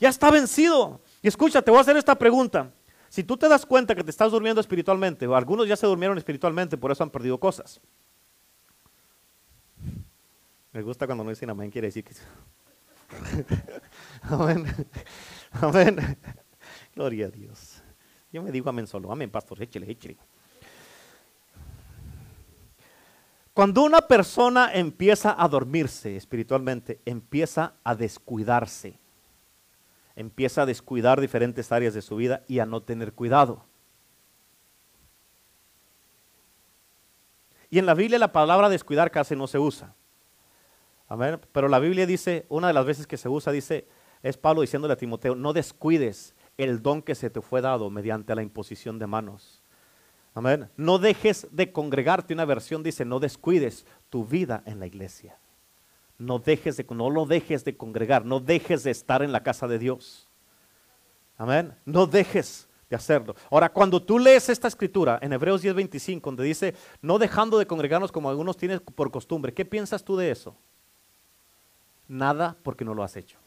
Ya está vencido. Y escucha, te voy a hacer esta pregunta. Si tú te das cuenta que te estás durmiendo espiritualmente, o algunos ya se durmieron espiritualmente, por eso han perdido cosas. Me gusta cuando no dicen amén, quiere decir que... amén. Amén. Gloria a Dios. Yo me digo amén solo. Amén, pastor. Échele, échele. Cuando una persona empieza a dormirse espiritualmente, empieza a descuidarse. Empieza a descuidar diferentes áreas de su vida y a no tener cuidado. Y en la Biblia la palabra descuidar casi no se usa. Pero la Biblia dice, una de las veces que se usa, dice, es Pablo diciéndole a Timoteo, no descuides el don que se te fue dado mediante la imposición de manos. Amén. No dejes de congregarte. Una versión dice, no descuides tu vida en la iglesia. No dejes de, no lo dejes de congregar, no dejes de estar en la casa de Dios. Amén. No dejes de hacerlo. Ahora, cuando tú lees esta escritura en Hebreos 10:25, donde dice, no dejando de congregarnos como algunos tienen por costumbre, ¿qué piensas tú de eso? Nada porque no lo has hecho.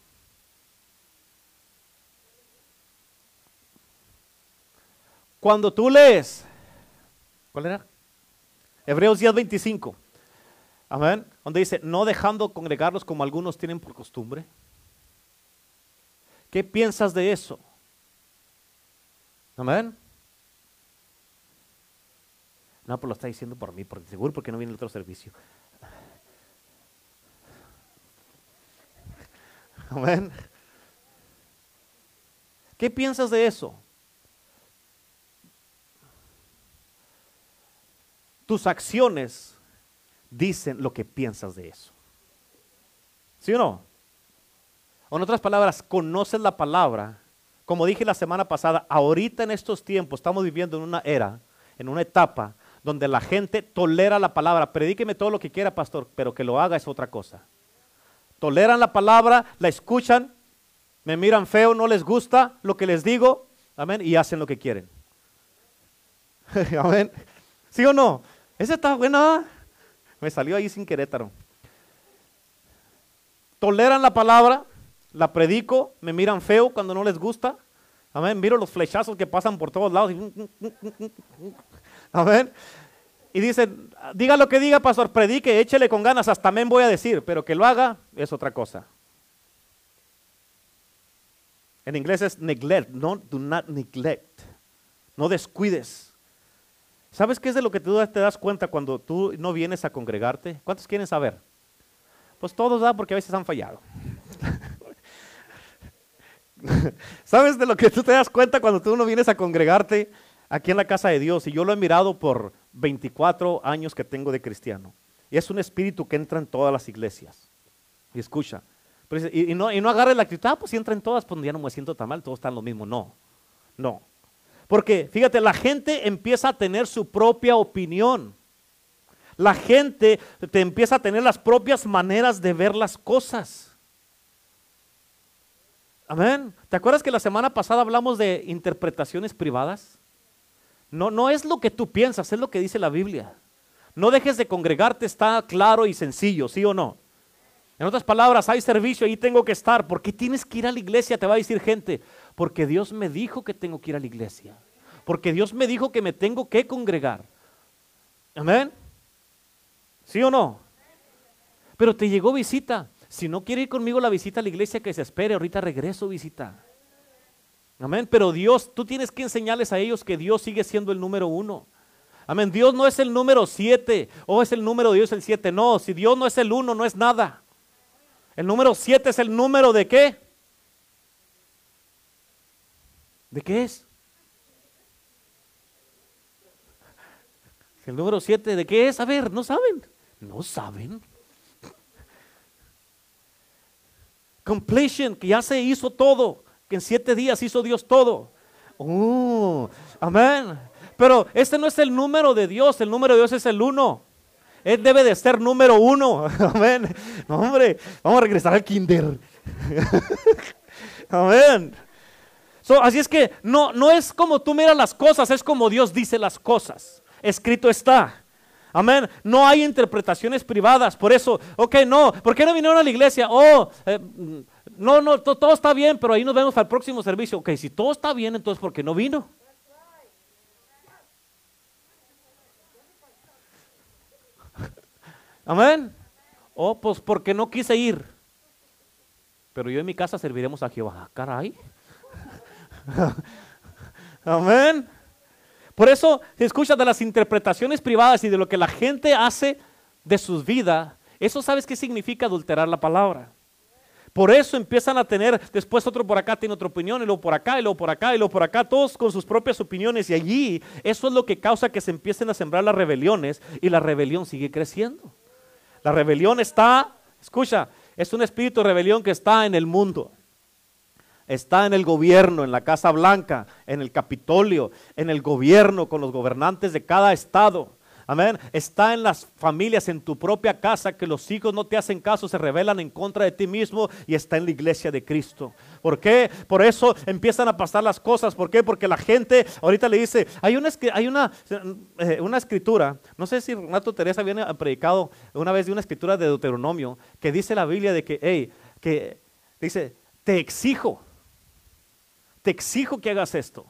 Cuando tú lees, ¿cuál era? Hebreos 10, 25. Amén. Donde dice, no dejando congregarlos como algunos tienen por costumbre. ¿Qué piensas de eso? Amén. No, pues lo está diciendo por mí, porque seguro porque no viene el otro servicio. Amén. ¿Qué piensas de eso? Tus acciones dicen lo que piensas de eso. ¿Sí o no? O en otras palabras, conoces la palabra. Como dije la semana pasada, ahorita en estos tiempos estamos viviendo en una era, en una etapa donde la gente tolera la palabra. Predíqueme todo lo que quiera, pastor, pero que lo haga es otra cosa. Toleran la palabra, la escuchan, me miran feo, no les gusta lo que les digo, amén, y hacen lo que quieren. amén. ¿Sí o no? Esa está buena. Me salió ahí sin querétaro. Toleran la palabra, la predico, me miran feo cuando no les gusta. Amén. Miro los flechazos que pasan por todos lados. Amén. Y dicen, diga lo que diga, pastor, predique, échele con ganas, hasta amén voy a decir, pero que lo haga es otra cosa. En inglés es neglect, no do not neglect. No descuides. ¿Sabes qué es de lo que tú te das cuenta cuando tú no vienes a congregarte? ¿Cuántos quieren saber? Pues todos, da Porque a veces han fallado. ¿Sabes de lo que tú te das cuenta cuando tú no vienes a congregarte aquí en la casa de Dios? Y yo lo he mirado por 24 años que tengo de cristiano. Y es un espíritu que entra en todas las iglesias. Y escucha. Y, no, y no agarre la actitud, ah, pues si entra en todas, pues ya no me siento tan mal, todos están lo mismo. No, no. Porque fíjate, la gente empieza a tener su propia opinión. La gente te empieza a tener las propias maneras de ver las cosas. Amén. ¿Te acuerdas que la semana pasada hablamos de interpretaciones privadas? No, no es lo que tú piensas, es lo que dice la Biblia. No dejes de congregarte, está claro y sencillo, ¿sí o no? En otras palabras, hay servicio, ahí tengo que estar. ¿Por qué tienes que ir a la iglesia? Te va a decir gente. Porque Dios me dijo que tengo que ir a la iglesia. Porque Dios me dijo que me tengo que congregar. Amén. ¿Sí o no? Pero te llegó visita. Si no quiere ir conmigo la visita a la iglesia, que se espere. Ahorita regreso visita. Amén. Pero Dios, tú tienes que enseñarles a ellos que Dios sigue siendo el número uno. Amén. Dios no es el número siete. O es el número de Dios el siete. No, si Dios no es el uno, no es nada. El número 7 es el número de qué? ¿De qué es? El número 7 de qué es? A ver, no saben. No saben. Completion, que ya se hizo todo. Que en siete días hizo Dios todo. Oh, amén. Pero este no es el número de Dios. El número de Dios es el uno. Él debe de ser número uno. Amén. hombre, vamos a regresar al kinder. Amén. así es que no, no es como tú miras las cosas, es como Dios dice las cosas. Escrito está. Amén. No hay interpretaciones privadas. Por eso, ok, no. ¿Por qué no vinieron a la iglesia? Oh, eh, no, no, todo está bien, pero ahí nos vemos al próximo servicio. Ok, si todo está bien, entonces ¿por qué no vino? Amén. Oh, pues porque no quise ir. Pero yo en mi casa serviremos a Jehová. Caray. Amén. Por eso, si escuchas de las interpretaciones privadas y de lo que la gente hace de sus vidas, eso sabes qué significa adulterar la palabra. Por eso empiezan a tener, después otro por acá tiene otra opinión, y luego por acá, y luego por acá, y luego por acá, todos con sus propias opiniones. Y allí eso es lo que causa que se empiecen a sembrar las rebeliones y la rebelión sigue creciendo. La rebelión está, escucha, es un espíritu de rebelión que está en el mundo. Está en el gobierno, en la Casa Blanca, en el Capitolio, en el gobierno, con los gobernantes de cada estado. Amén. Está en las familias, en tu propia casa, que los hijos no te hacen caso, se rebelan en contra de ti mismo y está en la iglesia de Cristo. ¿Por qué? Por eso empiezan a pasar las cosas. ¿Por qué? Porque la gente ahorita le dice, hay una, hay una, eh, una escritura, no sé si Renato Teresa viene predicado una vez de una escritura de Deuteronomio, que dice la Biblia de que, hey, que dice, te exijo, te exijo que hagas esto.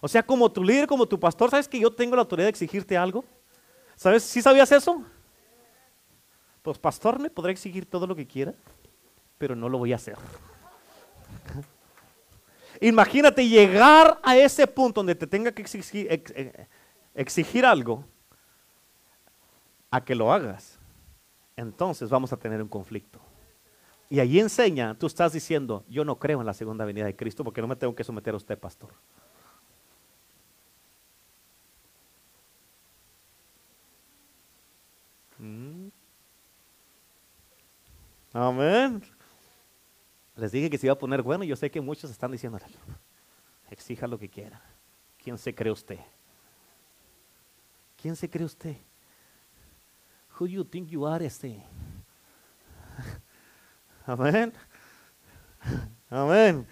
O sea, como tu líder, como tu pastor, ¿sabes que yo tengo la autoridad de exigirte algo? ¿Sabes? ¿Sí sabías eso? Pues pastor me podrá exigir todo lo que quiera, pero no lo voy a hacer. Imagínate llegar a ese punto donde te tenga que exigir, eh, exigir algo a que lo hagas. Entonces vamos a tener un conflicto. Y ahí enseña, tú estás diciendo, yo no creo en la segunda venida de Cristo porque no me tengo que someter a usted, pastor. Amén. Les dije que se iba a poner bueno. Yo sé que muchos están diciendo, exija lo que quiera. ¿Quién se cree usted? ¿Quién se cree usted? Who you think you are, este? Amén. Amén.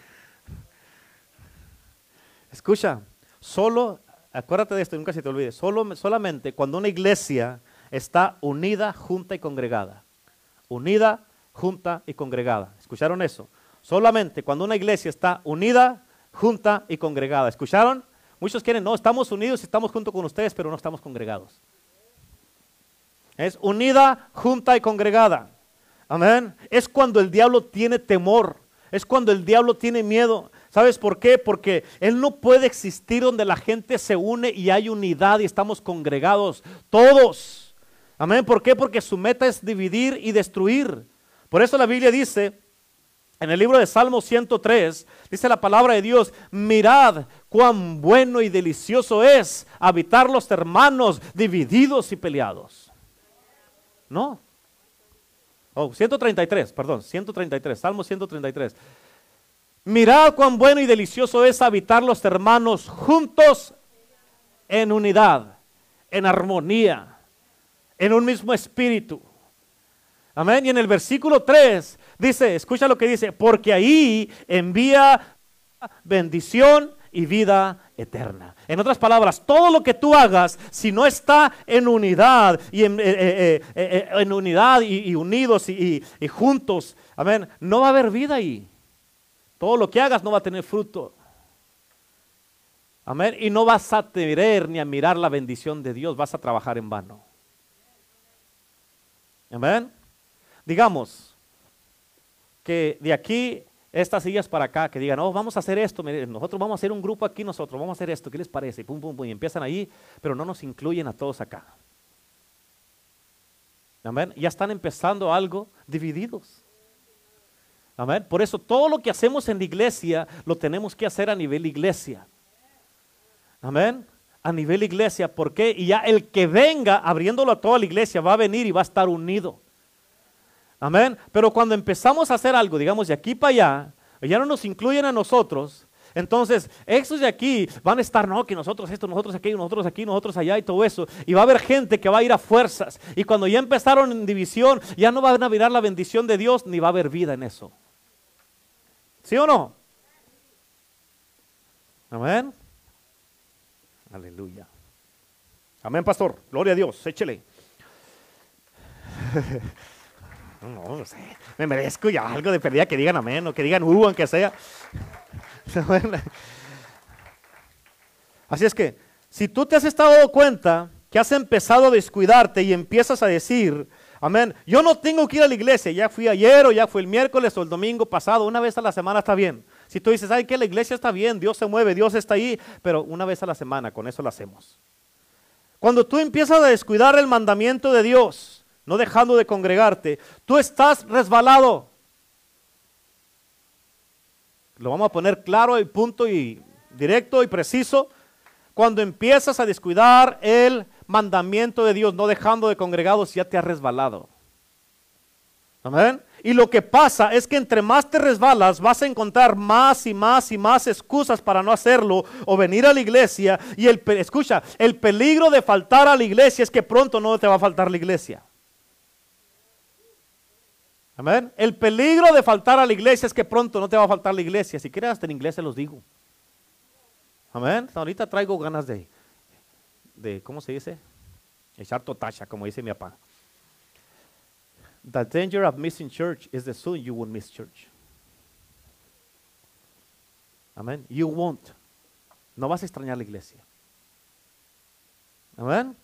Escucha, solo, acuérdate de esto, nunca se te olvide, solo, solamente cuando una iglesia está unida, junta y congregada. Unida, junta y congregada. ¿Escucharon eso? Solamente cuando una iglesia está unida, junta y congregada. ¿Escucharon? Muchos quieren, no, estamos unidos y estamos junto con ustedes, pero no estamos congregados. Es unida, junta y congregada. Amén. Es cuando el diablo tiene temor. Es cuando el diablo tiene miedo. ¿Sabes por qué? Porque Él no puede existir donde la gente se une y hay unidad y estamos congregados todos. Amén. ¿Por qué? Porque su meta es dividir y destruir. Por eso la Biblia dice, en el libro de Salmo 103, dice la palabra de Dios, mirad cuán bueno y delicioso es habitar los hermanos divididos y peleados. No. Oh, 133, perdón, 133, Salmo 133. Mirad cuán bueno y delicioso es habitar los hermanos juntos en unidad, en armonía, en un mismo espíritu. Amén. Y en el versículo 3 dice, escucha lo que dice, porque ahí envía bendición y vida eterna. En otras palabras, todo lo que tú hagas, si no está en unidad y en, eh, eh, eh, unidad y, unidos y, y, juntos, amén, no va a haber vida ahí. Todo lo que hagas no va a tener fruto. Amén. Y no vas a tener ni a mirar la bendición de Dios, vas a trabajar en vano. Amén. Digamos que de aquí, estas sillas para acá, que digan, oh, vamos a hacer esto, nosotros vamos a hacer un grupo aquí, nosotros vamos a hacer esto, ¿qué les parece? Y pum, pum, pum, y empiezan ahí, pero no nos incluyen a todos acá. Amén. Ya están empezando algo divididos. Amén. Por eso todo lo que hacemos en la iglesia lo tenemos que hacer a nivel iglesia. Amén. A nivel iglesia. ¿Por qué? Y ya el que venga abriéndolo a toda la iglesia va a venir y va a estar unido. Amén. Pero cuando empezamos a hacer algo, digamos, de aquí para allá, ya no nos incluyen a nosotros. Entonces, esos de aquí van a estar, no, que nosotros esto, nosotros aquí, nosotros aquí, nosotros allá y todo eso. Y va a haber gente que va a ir a fuerzas. Y cuando ya empezaron en división, ya no van a mirar la bendición de Dios, ni va a haber vida en eso. ¿Sí o no? Amén. Aleluya. Amén, pastor. Gloria a Dios. Échele. No, sé. Me merezco ya algo de pérdida que digan amén o que digan uh, aunque sea. Así es que, si tú te has estado cuenta que has empezado a descuidarte y empiezas a decir, amén, yo no tengo que ir a la iglesia, ya fui ayer o ya fue el miércoles o el domingo pasado, una vez a la semana está bien. Si tú dices, ay, que la iglesia está bien, Dios se mueve, Dios está ahí, pero una vez a la semana, con eso lo hacemos. Cuando tú empiezas a descuidar el mandamiento de Dios, no dejando de congregarte, tú estás resbalado. Lo vamos a poner claro y punto y directo y preciso. Cuando empiezas a descuidar el mandamiento de Dios, no dejando de congregados, ya te has resbalado. Amén. Y lo que pasa es que entre más te resbalas, vas a encontrar más y más y más excusas para no hacerlo o venir a la iglesia. Y el, escucha, el peligro de faltar a la iglesia es que pronto no te va a faltar la iglesia. Amén. El peligro de faltar a la iglesia es que pronto no te va a faltar la iglesia. Si quieres hasta en inglés se los digo. Amén. Ahorita traigo ganas de, de ¿cómo se dice? Echar totacha, como dice mi papá. The danger of missing church is that soon you will miss church. Amén. You won't. No vas a extrañar la iglesia. Amén.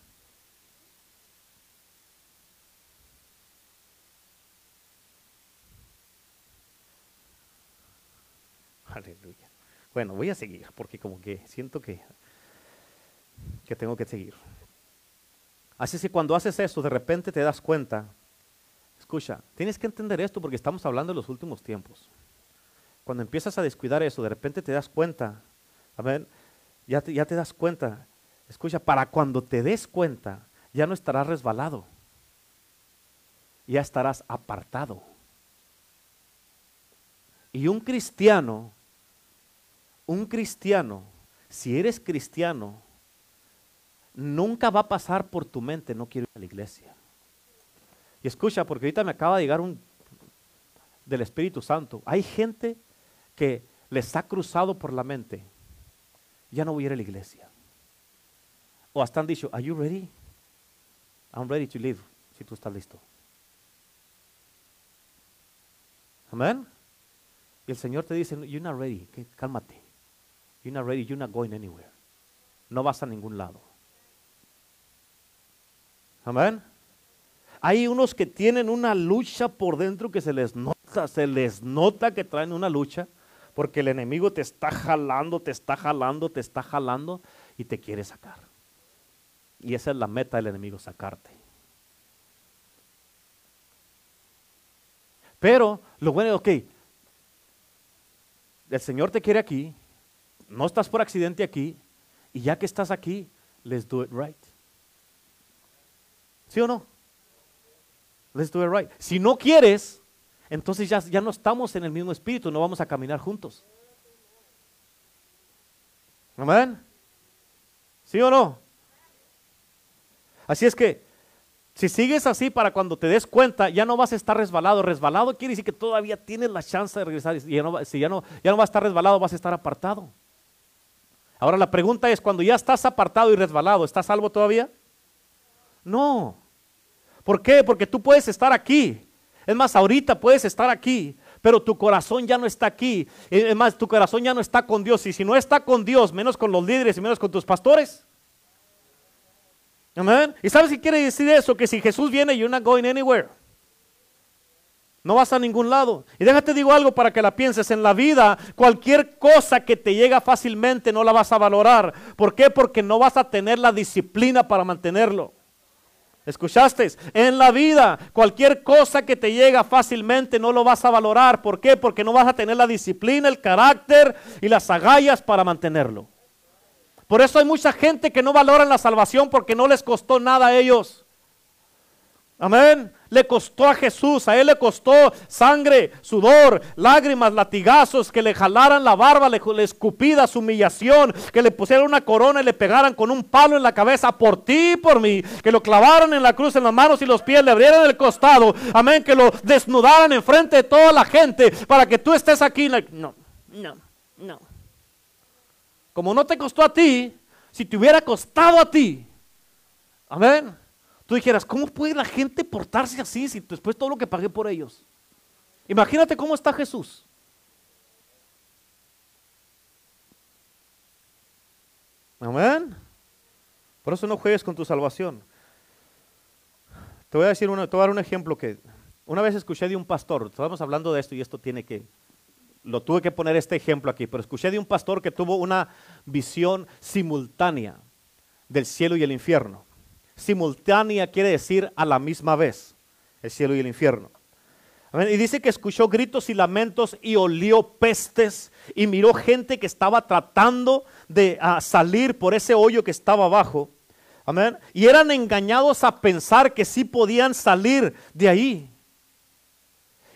Aleluya. Bueno, voy a seguir porque como que siento que, que tengo que seguir. Así que cuando haces eso, de repente te das cuenta Escucha, tienes que entender esto porque estamos hablando de los últimos tiempos. Cuando empiezas a descuidar eso, de repente te das cuenta, a ver, ya te, ya te das cuenta. Escucha, para cuando te des cuenta, ya no estarás resbalado, ya estarás apartado. Y un cristiano, un cristiano, si eres cristiano, nunca va a pasar por tu mente, no quiero ir a la iglesia. Y escucha, porque ahorita me acaba de llegar un del Espíritu Santo. Hay gente que les ha cruzado por la mente. Ya no voy a ir a la iglesia. O hasta han dicho, ¿Are you ready? I'm ready to leave. Si tú estás listo. Amén. Y el Señor te dice, You're not ready. Cálmate. You're not ready. You're not going anywhere. No vas a ningún lado. Amén. Hay unos que tienen una lucha por dentro que se les nota, se les nota que traen una lucha, porque el enemigo te está jalando, te está jalando, te está jalando y te quiere sacar. Y esa es la meta del enemigo, sacarte. Pero lo bueno es, ok, el Señor te quiere aquí, no estás por accidente aquí, y ya que estás aquí, let's do it right. ¿Sí o no? Let's do it right. Si no quieres, entonces ya, ya no estamos en el mismo espíritu, no vamos a caminar juntos. Amén. ¿Sí o no? Así es que, si sigues así para cuando te des cuenta, ya no vas a estar resbalado. Resbalado quiere decir que todavía tienes la chance de regresar. Y ya no, si ya no, ya no vas a estar resbalado, vas a estar apartado. Ahora la pregunta es, cuando ya estás apartado y resbalado, ¿estás salvo todavía? No. ¿Por qué? Porque tú puedes estar aquí. Es más, ahorita puedes estar aquí, pero tu corazón ya no está aquí. Es más, tu corazón ya no está con Dios. Y si no está con Dios, menos con los líderes y menos con tus pastores. Amén. ¿Y sabes qué quiere decir eso? Que si Jesús viene, you're not going anywhere. No vas a ningún lado. Y déjate digo algo para que la pienses. En la vida, cualquier cosa que te llega fácilmente no la vas a valorar. ¿Por qué? Porque no vas a tener la disciplina para mantenerlo. ¿Escuchaste? En la vida, cualquier cosa que te llega fácilmente no lo vas a valorar. ¿Por qué? Porque no vas a tener la disciplina, el carácter y las agallas para mantenerlo. Por eso hay mucha gente que no valora la salvación porque no les costó nada a ellos. Amén le costó a Jesús, a él le costó sangre, sudor, lágrimas, latigazos, que le jalaran la barba, le, le escupidas, humillación, que le pusieran una corona y le pegaran con un palo en la cabeza por ti y por mí, que lo clavaran en la cruz en las manos y los pies, le abrieran el costado, amén, que lo desnudaran enfrente de toda la gente para que tú estés aquí. No, no, no. Como no te costó a ti, si te hubiera costado a ti, amén tú dijeras, ¿cómo puede la gente portarse así si después todo lo que pagué por ellos? Imagínate cómo está Jesús. Amén. Por eso no juegues con tu salvación. Te voy a decir una, te voy a dar un ejemplo que una vez escuché de un pastor, estábamos hablando de esto y esto tiene que, lo tuve que poner este ejemplo aquí, pero escuché de un pastor que tuvo una visión simultánea del cielo y el infierno. Simultánea quiere decir a la misma vez, el cielo y el infierno. Y dice que escuchó gritos y lamentos y olió pestes y miró gente que estaba tratando de ah, salir por ese hoyo que estaba abajo. Amén. Y eran engañados a pensar que sí podían salir de ahí.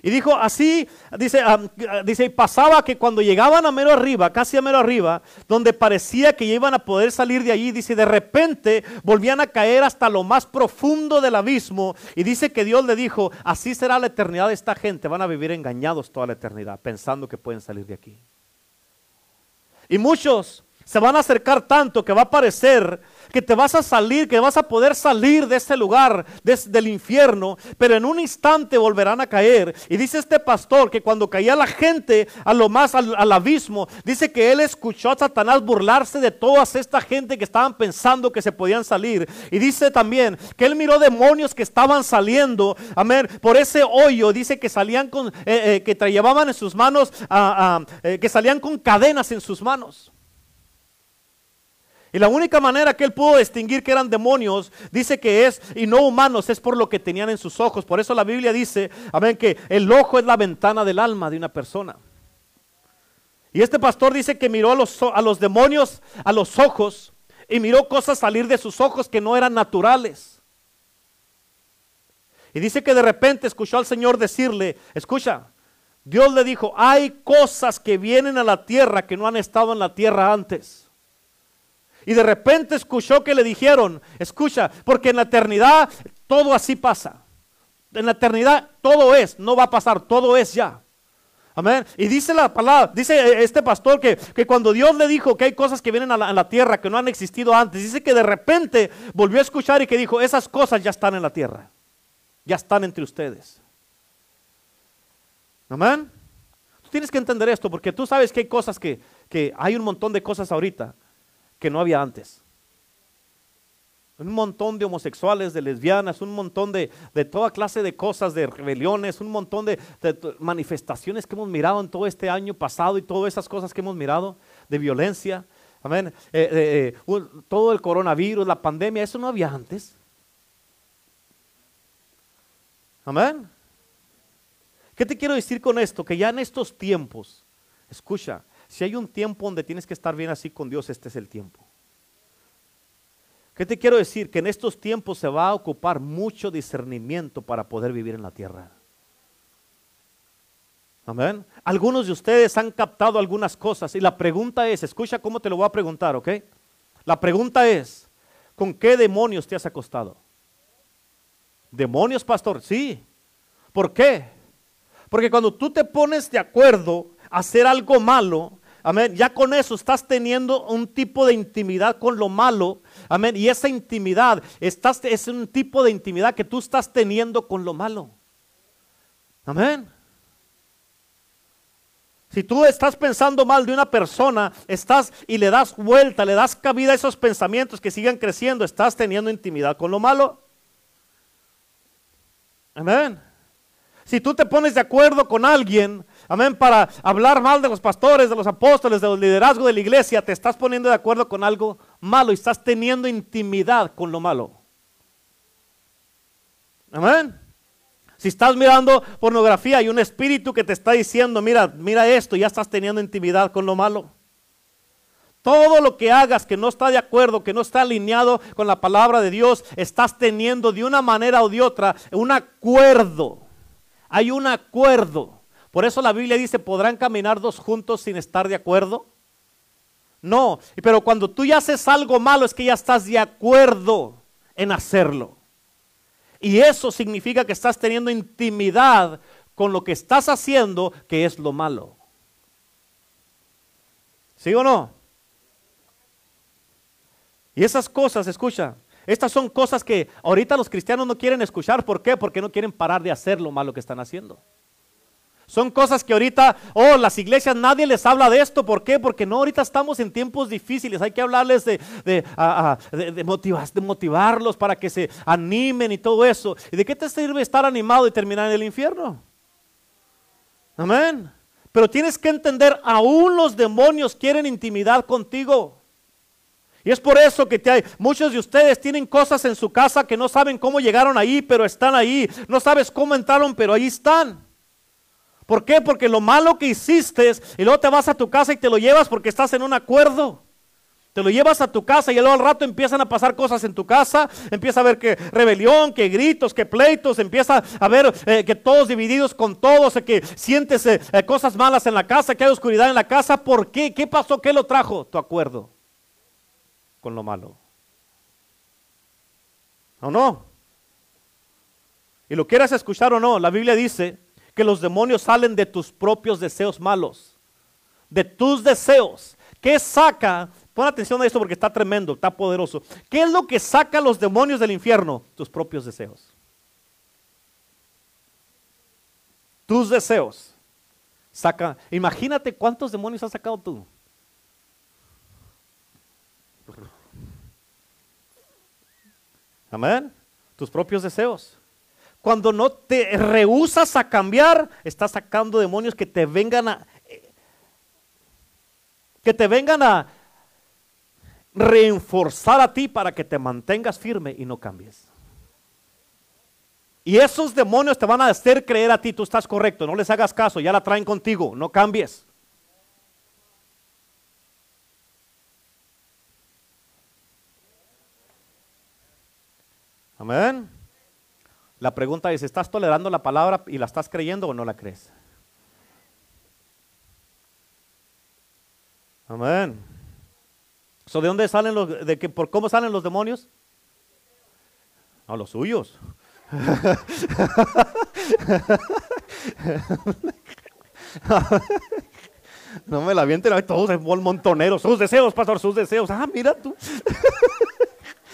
Y dijo así, dice, ah, dice, pasaba que cuando llegaban a mero arriba, casi a mero arriba, donde parecía que iban a poder salir de allí, dice, de repente volvían a caer hasta lo más profundo del abismo. Y dice que Dios le dijo, así será la eternidad de esta gente, van a vivir engañados toda la eternidad, pensando que pueden salir de aquí. Y muchos se van a acercar tanto que va a parecer que te vas a salir, que vas a poder salir de ese lugar, del infierno, pero en un instante volverán a caer. Y dice este pastor que cuando caía la gente a lo más al, abismo, dice que él escuchó a Satanás burlarse de toda esta gente que estaban pensando que se podían salir. Y dice también que él miró demonios que estaban saliendo, amén, por ese hoyo, dice que salían con, eh, eh, que llevaban en sus manos, eh, que salían con cadenas en sus manos. Y la única manera que él pudo distinguir que eran demonios, dice que es, y no humanos, es por lo que tenían en sus ojos. Por eso la Biblia dice, amén, que el ojo es la ventana del alma de una persona. Y este pastor dice que miró a los, a los demonios a los ojos y miró cosas salir de sus ojos que no eran naturales. Y dice que de repente escuchó al Señor decirle, escucha, Dios le dijo, hay cosas que vienen a la tierra que no han estado en la tierra antes. Y de repente escuchó que le dijeron, escucha, porque en la eternidad todo así pasa. En la eternidad todo es, no va a pasar, todo es ya. Amén. Y dice la palabra, dice este pastor que, cuando Dios le dijo que hay cosas que vienen a la, a la, tierra que no han existido antes, dice que de repente volvió a escuchar y que dijo, esas cosas ya están en la tierra, ya están entre ustedes. Amén. Tú tienes que entender esto porque tú sabes que hay cosas que, que hay un montón de cosas ahorita que no había antes. Un montón de homosexuales, de lesbianas, un montón de, toda clase de cosas, de rebeliones, un montón de, manifestaciones que hemos mirado en todo este año pasado y todas esas cosas que hemos mirado, de violencia. Amén. Eh, eh, eh, todo el coronavirus, la pandemia, eso no había antes. Amén. ¿Qué te quiero decir con esto? Que ya en estos tiempos, escucha, si hay un tiempo donde tienes que estar bien así con Dios, este es el tiempo. ¿Qué te quiero decir? Que en estos tiempos se va a ocupar mucho discernimiento para poder vivir en la tierra. Amén. Algunos de ustedes han captado algunas cosas y la pregunta es, escucha cómo te lo voy a preguntar, ¿ok? La pregunta es, ¿con qué demonios te has acostado? ¿Demonios, pastor? Sí. ¿Por qué? Porque cuando tú te pones de acuerdo hacer algo malo, amén, ya con eso estás teniendo un tipo de intimidad con lo malo, amén, y esa intimidad estás, es un tipo de intimidad que tú estás teniendo con lo malo. Amén. Si tú estás pensando mal de una persona, estás y le das vuelta, le das cabida a esos pensamientos que sigan creciendo, estás teniendo intimidad con lo malo. Amén. Si tú te pones de acuerdo con alguien, amén, para hablar mal de los pastores, de los apóstoles, del liderazgo de la iglesia, te estás poniendo de acuerdo con algo malo y estás teniendo intimidad con lo malo. Amén. Si estás mirando pornografía y un espíritu que te está diciendo, mira, mira esto, ya estás teniendo intimidad con lo malo. Todo lo que hagas que no está de acuerdo, que no está alineado con la palabra de Dios, estás teniendo de una manera o de otra un acuerdo. Hay un acuerdo. Por eso la Biblia dice, ¿podrán caminar dos juntos sin estar de acuerdo? No, pero cuando tú ya haces algo malo es que ya estás de acuerdo en hacerlo. Y eso significa que estás teniendo intimidad con lo que estás haciendo, que es lo malo. ¿Sí o no? Y esas cosas, escucha, estas son cosas que ahorita los cristianos no quieren escuchar. ¿Por qué? Porque no quieren parar de hacer lo malo que están haciendo. Son cosas que ahorita, oh, las iglesias nadie les habla de esto. ¿Por qué? Porque no, ahorita estamos en tiempos difíciles. Hay que hablarles de, de, de, motivarlos para que se animen y todo eso. ¿Y de qué te sirve estar animado y terminar en el infierno? Amén. Pero tienes que entender, aún los demonios quieren intimidad contigo. Y es por eso que hay, muchos de ustedes tienen cosas en su casa que no saben cómo llegaron ahí, pero están ahí. No sabes cómo entraron, pero ahí están. ¿Por qué? Porque lo malo que hiciste y luego te vas a tu casa y te lo llevas porque estás en un acuerdo. Te lo llevas a tu casa y luego al rato empiezan a pasar cosas en tu casa, empieza a ver que rebelión, que gritos, que pleitos, empieza a ver eh, que todos divididos con todos, que sientes eh, eh, cosas malas en la casa, que hay oscuridad en la casa. ¿Por qué? ¿Qué pasó? ¿Qué lo trajo? Tu acuerdo con lo malo. ¿O no? Y lo quieras escuchar o no, la Biblia dice que los demonios salen de tus propios deseos malos, de tus deseos. ¿Qué saca Pon atención a esto porque está tremendo, está poderoso. ¿Qué es lo que saca a los demonios del infierno? Tus propios deseos. Tus deseos. Saca, imagínate cuántos demonios has sacado tú. Amén. Tus propios deseos. Cuando no te rehusas a cambiar, estás sacando demonios que te vengan a que te vengan a reforzar a ti para que te mantengas firme y no cambies. Y esos demonios te van a hacer creer a ti, tú estás correcto, no les hagas caso, ya la traen contigo, no cambies. Amén. La pregunta es, ¿estás tolerando la palabra y la estás creyendo o no la crees? Amén. ¿De dónde salen los, de que, por cómo salen los demonios? A los suyos. no me la avienten, todos en montoneros, sus deseos, pastor, sus deseos. Ah, mira tú.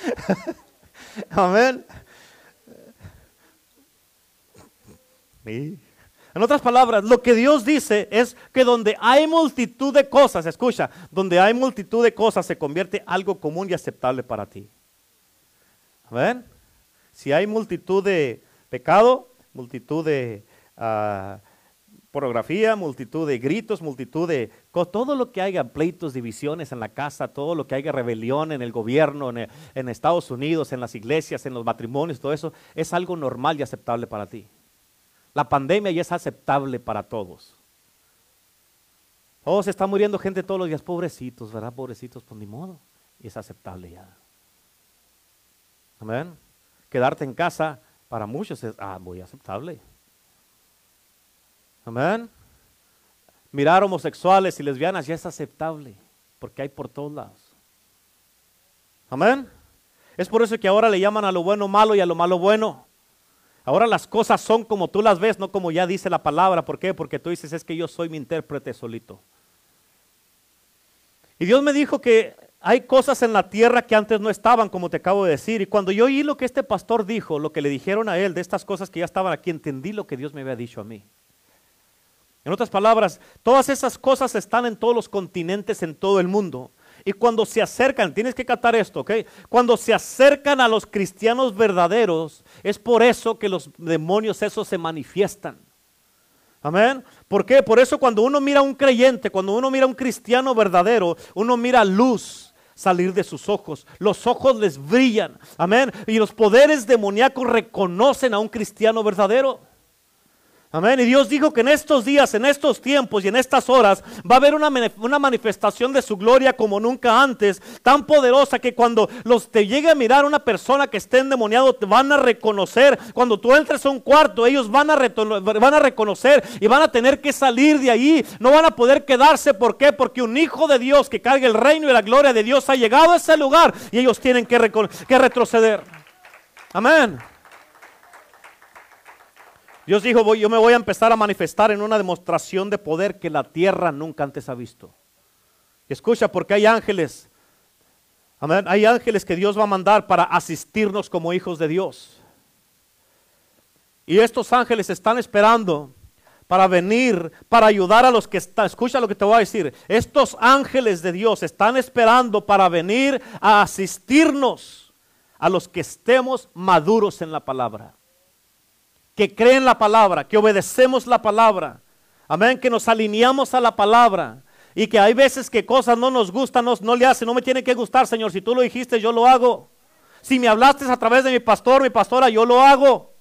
Amén. En otras palabras, lo que Dios dice es que donde hay multitud de cosas, escucha, donde hay multitud de cosas se convierte algo común y aceptable para ti. ¿Ven? Si hay multitud de pecado, multitud de uh, pornografía, multitud de gritos, multitud de todo lo que haya pleitos, divisiones en la casa, todo lo que haya rebelión en el gobierno, en Estados Unidos, en las iglesias, en los matrimonios, todo eso es algo normal y aceptable para ti. La pandemia ya es aceptable para todos. Oh, se está muriendo gente todos los días, pobrecitos, ¿verdad? Pobrecitos, pues ni modo. Y es aceptable ya. Amén. Quedarte en casa para muchos es ah, muy aceptable. Amén. Mirar homosexuales y lesbianas ya es aceptable, porque hay por todos lados. Amén. Es por eso que ahora le llaman a lo bueno malo y a lo malo bueno. Ahora las cosas son como tú las ves, no como ya dice la palabra. ¿Por qué? Porque tú dices, es que yo soy mi intérprete solito. Y Dios me dijo que hay cosas en la tierra que antes no estaban, como te acabo de decir. Y cuando yo oí lo que este pastor dijo, lo que le dijeron a él de estas cosas que ya estaban aquí, entendí lo que Dios me había dicho a mí. En otras palabras, todas esas cosas están en todos los continentes, en todo el mundo. Y cuando se acercan, tienes que captar esto, ¿ok? Cuando se acercan a los cristianos verdaderos, es por eso que los demonios esos se manifiestan. Amén. ¿Por qué? Por eso cuando uno mira a un creyente, cuando uno mira a un cristiano verdadero, uno mira luz salir de sus ojos. Los ojos les brillan. Amén. Y los poderes demoníacos reconocen a un cristiano verdadero. Amén. Y Dios dijo que en estos días, en estos tiempos y en estas horas va a haber una, una, manifestación de su gloria como nunca antes, tan poderosa que cuando los te llegue a mirar una persona que esté endemoniado, te van a reconocer. Cuando tú entres a un cuarto, ellos van a, van a reconocer y van a tener que salir de ahí. No van a poder quedarse. ¿Por qué? Porque un hijo de Dios que cargue el reino y la gloria de Dios ha llegado a ese lugar y ellos tienen que, que retroceder. Amén. Dios dijo, yo me voy a empezar a manifestar en una demostración de poder que la tierra nunca antes ha visto. Escucha, porque hay ángeles, hay ángeles que Dios va a mandar para asistirnos como hijos de Dios. Y estos ángeles están esperando para venir, para ayudar a los que están. Escucha lo que te voy a decir. Estos ángeles de Dios están esperando para venir a asistirnos a los que estemos maduros en la palabra que creen la palabra, que obedecemos la palabra. Amén, que nos alineamos a la palabra. Y que hay veces que cosas no nos gustan, no, no le hacen, no me tiene que gustar, Señor. Si tú lo dijiste, yo lo hago. Si me hablaste a través de mi pastor, mi pastora, yo lo hago.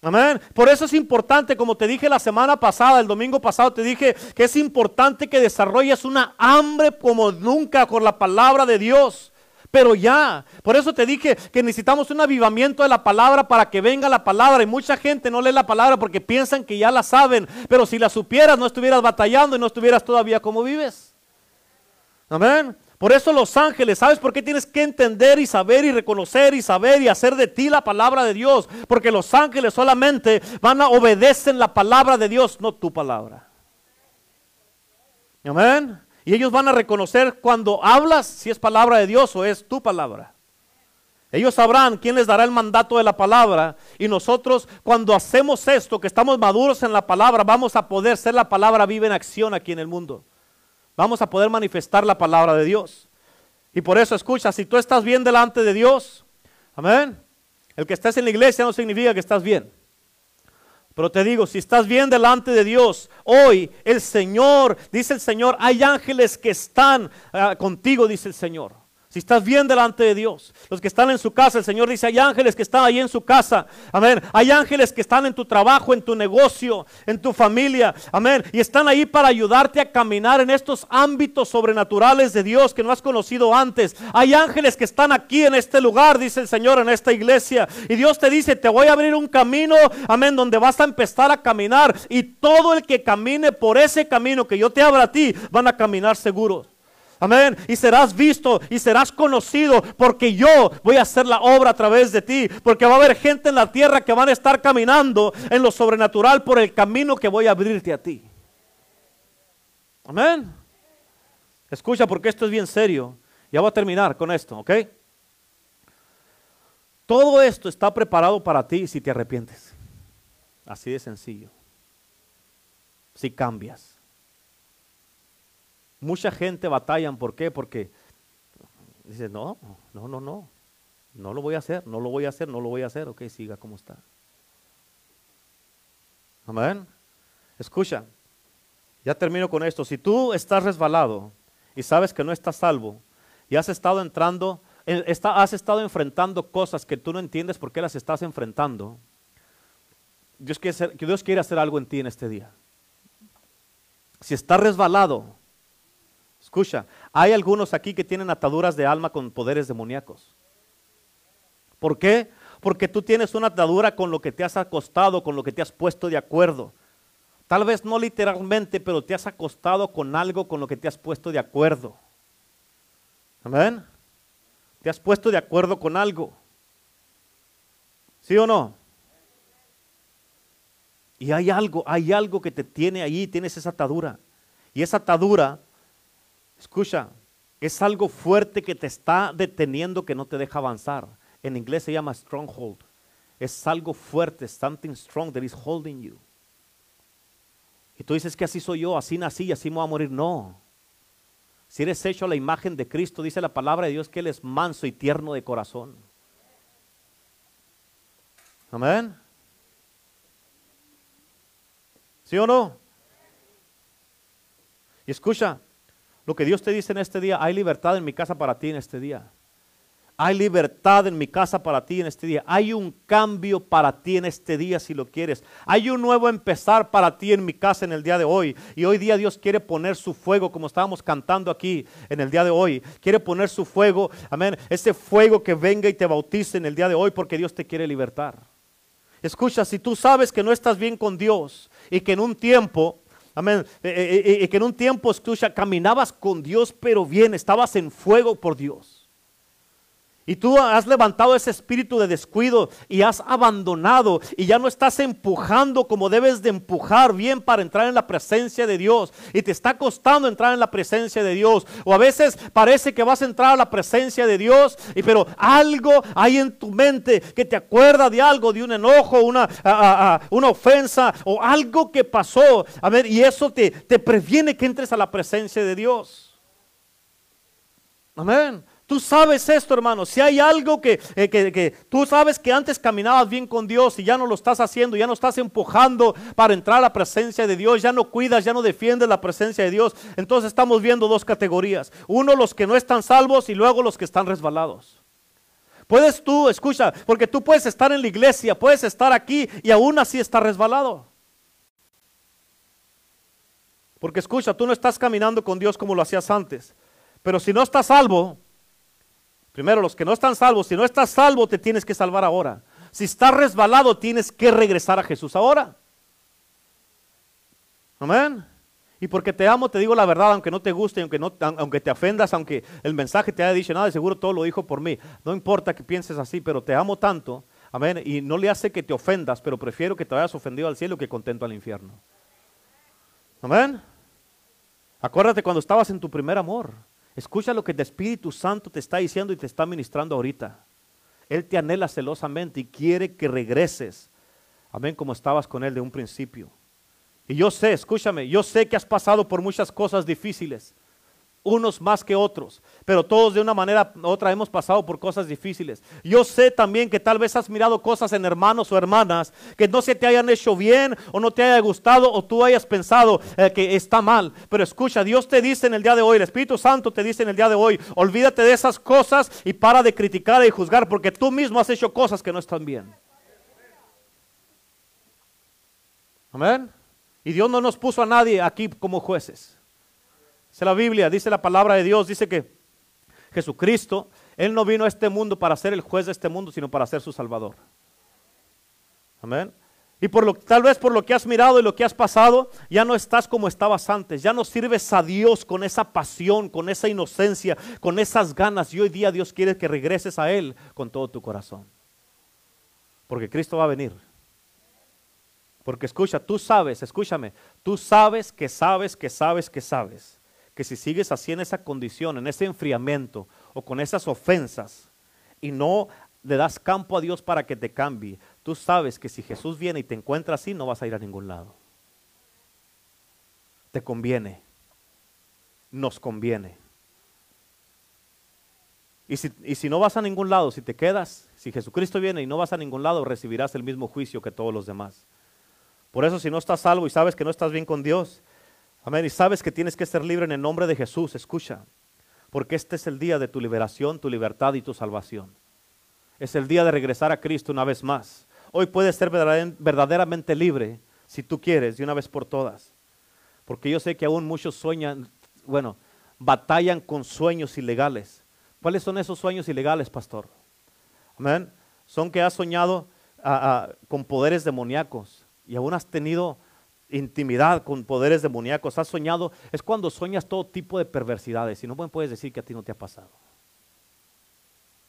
Amén. Por eso es importante, como te dije la semana pasada, el domingo pasado, te dije que es importante que desarrolles una hambre como nunca con la palabra de Dios. Pero ya, por eso te dije que necesitamos un avivamiento de la palabra para que venga la palabra. Y mucha gente no lee la palabra porque piensan que ya la saben. Pero si la supieras, no estuvieras batallando y no estuvieras todavía como vives. Amén. Por eso los ángeles, ¿sabes por qué tienes que entender y saber y reconocer y saber y hacer de ti la palabra de Dios? Porque los ángeles solamente van a obedecer la palabra de Dios, no tu palabra. Amén. Y ellos van a reconocer cuando hablas si es palabra de Dios o es tu palabra. Ellos sabrán quién les dará el mandato de la palabra. Y nosotros cuando hacemos esto, que estamos maduros en la palabra, vamos a poder ser la palabra viva en acción aquí en el mundo vamos a poder manifestar la palabra de Dios. Y por eso escucha, si tú estás bien delante de Dios, amén, el que estés en la iglesia no significa que estás bien. Pero te digo, si estás bien delante de Dios, hoy el Señor, dice el Señor, hay ángeles que están ah, contigo, dice el Señor. Si estás bien delante de Dios, los que están en su casa, el Señor dice, hay ángeles que están ahí en su casa, amén. Hay ángeles que están en tu trabajo, en tu negocio, en tu familia, amén. Y están ahí para ayudarte a caminar en estos ámbitos sobrenaturales de Dios que no has conocido antes. Hay ángeles que están aquí en este lugar, dice el Señor, en esta iglesia. Y Dios te dice, te voy a abrir un camino, amén, donde vas a empezar a caminar. Y todo el que camine por ese camino que yo te abra a ti, van a caminar seguros. Amén. Y serás visto y serás conocido porque yo voy a hacer la obra a través de ti. Porque va a haber gente en la tierra que van a estar caminando en lo sobrenatural por el camino que voy a abrirte a ti. Amén. Escucha porque esto es bien serio. Ya voy a terminar con esto, ¿ok? Todo esto está preparado para ti si te arrepientes. Así de sencillo. Si cambias. Mucha gente batallan, ¿por qué? Porque dice, no, no, no, no, no lo voy a hacer, no lo voy a hacer, no lo voy a hacer, ok, siga como está. Amén. Escucha, ya termino con esto. Si tú estás resbalado y sabes que no estás salvo y has estado entrando, has estado enfrentando cosas que tú no entiendes por qué las estás enfrentando, Dios quiere, hacer, Dios quiere hacer algo en ti en este día. Si estás resbalado, Escucha, hay algunos aquí que tienen ataduras de alma con poderes demoníacos. ¿Por qué? Porque tú tienes una atadura con lo que te has acostado, con lo que te has puesto de acuerdo. Tal vez no literalmente, pero te has acostado con algo con lo que te has puesto de acuerdo. Amén. Te has puesto de acuerdo con algo. ¿Sí o no? Y hay algo, hay algo que te tiene ahí, tienes esa atadura. Y esa atadura Escucha, es algo fuerte que te está deteniendo que no te deja avanzar. En inglés se llama stronghold. Es algo fuerte, something strong that is holding you. Y tú dices que así soy yo, así nací y así me voy a morir. No. Si eres hecho a la imagen de Cristo, dice la palabra de Dios que Él es manso y tierno de corazón. Amén. ¿Sí o no? Y escucha, lo que Dios te dice en este día, hay libertad en mi casa para ti en este día. Hay libertad en mi casa para ti en este día. Hay un cambio para ti en este día si lo quieres. Hay un nuevo empezar para ti en mi casa en el día de hoy. Y hoy día Dios quiere poner su fuego, como estábamos cantando aquí en el día de hoy. Quiere poner su fuego, amén. Ese fuego que venga y te bautice en el día de hoy porque Dios te quiere libertar. Escucha, si tú sabes que no estás bien con Dios y que en un tiempo Amén. Y eh, eh, eh, que en un tiempo, escucha, caminabas con Dios, pero bien, estabas en fuego por Dios. Y tú has levantado ese espíritu de descuido y has abandonado y ya no estás empujando como debes de empujar bien para entrar en la presencia de Dios. Y te está costando entrar en la presencia de Dios. O a veces parece que vas a entrar a la presencia de Dios, y, pero algo hay en tu mente que te acuerda de algo, de un enojo, una, una ofensa o algo que pasó. A ver, y eso te, te previene que entres a la presencia de Dios. Amén. Tú sabes esto, hermano. Si hay algo eh, que, que, tú sabes que antes caminabas bien con Dios y ya no lo estás haciendo, ya no estás empujando para entrar a la presencia de Dios, ya no cuidas, ya no defiendes la presencia de Dios, entonces estamos viendo dos categorías. Uno, los que no están salvos y luego los que están resbalados. Puedes tú, escucha, porque tú puedes estar en la iglesia, puedes estar aquí y aún así estar resbalado. Porque escucha, tú no estás caminando con Dios como lo hacías antes. Pero si no estás salvo, primero los que no están salvos, si no estás salvo te tienes que salvar ahora. Si estás resbalado tienes que regresar a Jesús ahora. Amén. Y porque te amo, te digo la verdad, aunque no te guste, aunque, no, aunque te ofendas, aunque el mensaje te haya dicho nada, de seguro todo lo dijo por mí. No importa que pienses así, pero te amo tanto, amén, y no le hace que te ofendas, pero prefiero que te hayas ofendido al cielo que contento al infierno. Amén. Acuérdate cuando estabas en tu primer amor. Escucha lo que el Espíritu Santo te está diciendo y te está ministrando ahorita. Él te anhela celosamente y quiere que regreses. Amén, como estabas con Él de un principio. Y yo sé, escúchame, yo sé que has pasado por muchas cosas difíciles, unos más que otros, pero todos de una manera u otra hemos pasado por cosas difíciles. Yo sé también que tal vez has mirado cosas en hermanos o hermanas que no se te hayan hecho bien o no te haya gustado o tú hayas pensado eh, que está mal. Pero escucha, Dios te dice en el día de hoy, el Espíritu Santo te dice en el día de hoy, olvídate de esas cosas y para de criticar y juzgar porque tú mismo has hecho cosas que no están bien. Amén. Y Dios no nos puso a nadie aquí como jueces. Dice la Biblia, dice la palabra de Dios, dice que Jesucristo, Él no vino a este mundo para ser el juez de este mundo, sino para ser su salvador. Amén. Y por lo, tal vez por lo que has mirado y lo que has pasado, ya no estás como estabas antes. Ya no sirves a Dios con esa pasión, con esa inocencia, con esas ganas. Y hoy día Dios quiere que regreses a Él con todo tu corazón. Porque Cristo va a venir. Porque escucha, tú sabes, escúchame, tú sabes que sabes que sabes que sabes que si sigues así en esa condición, en ese enfriamiento o con esas ofensas y no le das campo a Dios para que te cambie, tú sabes que si Jesús viene y te encuentra así, no vas a ir a ningún lado. Te conviene, nos conviene. Y si, y si no vas a ningún lado, si te quedas, si Jesucristo viene y no vas a ningún lado, recibirás el mismo juicio que todos los demás. Por eso si no estás salvo y sabes que no estás bien con Dios, amén, y sabes que tienes que ser libre en el nombre de Jesús, escucha, porque este es el día de tu liberación, tu libertad y tu salvación. Es el día de regresar a Cristo una vez más. Hoy puedes ser verdaderamente libre si tú quieres, de una vez por todas. Porque yo sé que aún muchos sueñan, bueno, batallan con sueños ilegales. ¿Cuáles son esos sueños ilegales, pastor? Amén. Son que has soñado ah, ah, con poderes demoníacos, y aún has tenido intimidad con poderes demoníacos, has soñado, es cuando sueñas todo tipo de perversidades y no puedes decir que a ti no te ha pasado.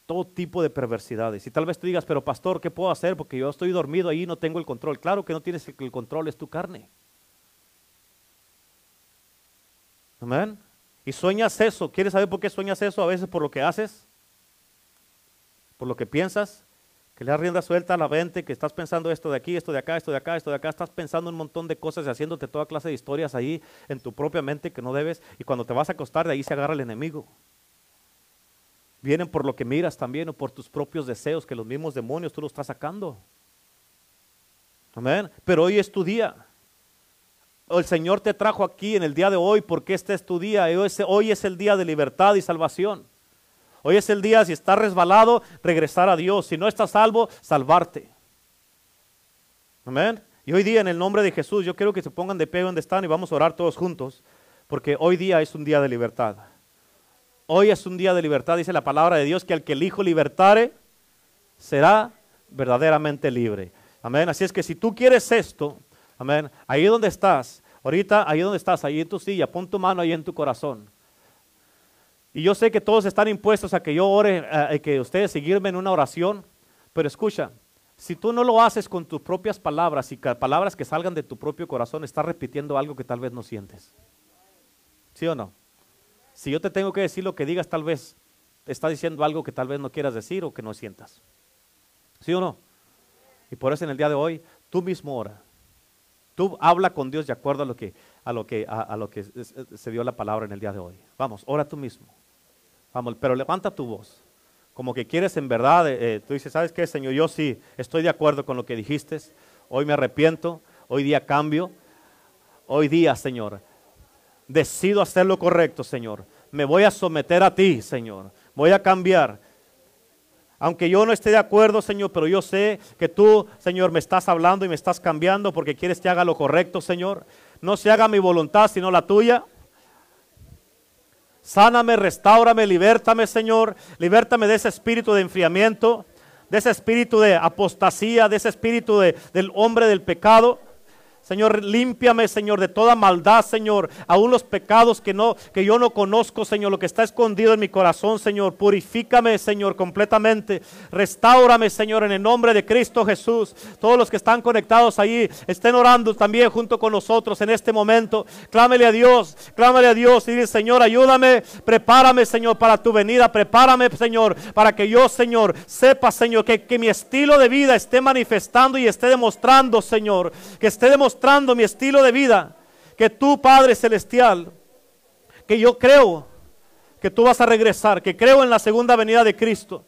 Todo tipo de perversidades. Y tal vez tú digas, pero pastor, ¿qué puedo hacer? Porque yo estoy dormido ahí y no tengo el control. Claro que no tienes el control, es tu carne. Amén. Y sueñas eso. ¿Quieres saber por qué sueñas eso? A veces por lo que haces, por lo que piensas, que le das rienda suelta a la mente, que estás pensando esto de aquí, esto de acá, esto de acá, esto de acá, estás pensando un montón de cosas y haciéndote toda clase de historias ahí en tu propia mente que no debes, y cuando te vas a acostar de ahí se agarra el enemigo. Vienen por lo que miras también o por tus propios deseos, que los mismos demonios tú los estás sacando. Amén. Pero hoy es tu día. El Señor te trajo aquí en el día de hoy porque este es tu día. Hoy es el día de libertad y salvación. Hoy es el día, si estás resbalado, regresar a Dios. Si no estás salvo, salvarte. Amén. Y hoy día, en el nombre de Jesús, yo quiero que se pongan de pie donde están y vamos a orar todos juntos, porque hoy día es un día de libertad. Hoy es un día de libertad, dice la palabra de Dios, que al que el Hijo libertare, será verdaderamente libre. Amén. Así es que si tú quieres esto, amén, ahí donde estás, ahorita, ahí donde estás, ahí en tu silla, pon tu mano ahí en tu corazón. Y yo sé que todos están impuestos a que yo ore, a que ustedes seguirme en una oración, pero escucha, si tú no lo haces con tus propias palabras y palabras que salgan de tu propio corazón, estás repitiendo algo que tal vez no sientes. ¿Sí o no? Si yo te tengo que decir lo que digas, tal vez estás diciendo algo que tal vez no quieras decir o que no sientas. ¿Sí o no? Y por eso en el día de hoy, tú mismo ora. Tú habla con Dios de acuerdo a lo que, a lo que, a lo que se dio la palabra en el día de hoy. Vamos, ora tú mismo. Vamos, pero levanta tu voz. Como que quieres en verdad, eh, eh, tú dices, ¿sabes qué, Señor? Yo sí estoy de acuerdo con lo que dijiste. Hoy me arrepiento, hoy día cambio. Hoy día, Señor, decido hacer lo correcto, Señor. Me voy a someter a ti, Señor. Voy a cambiar. Aunque yo no esté de acuerdo, Señor, pero yo sé que tú, Señor, me estás hablando y me estás cambiando porque quieres que haga lo correcto, Señor. No se haga mi voluntad, sino la tuya. Sáname, restaurame, libértame, Señor. Libértame de ese espíritu de enfriamiento, de ese espíritu de apostasía, de ese espíritu de, del hombre del pecado. Señor, límpiame, Señor, de toda maldad, Señor, aún los pecados que no que yo no conozco, Señor, lo que está escondido en mi corazón, Señor, purifícame, Señor, completamente. Restáurame, Señor, en el nombre de Cristo Jesús. Todos los que están conectados ahí estén orando también junto con nosotros en este momento. Clámele a Dios, clámele a Dios y dice, Señor, ayúdame, prepárame, Señor, para tu venida, prepárame, Señor, para que yo, Señor, sepa, Señor, que, que mi estilo de vida esté manifestando y esté demostrando, Señor, que esté demostrando mi estilo de vida, que tú, Padre Celestial, que yo creo que tú vas a regresar, que creo en la segunda venida de Cristo,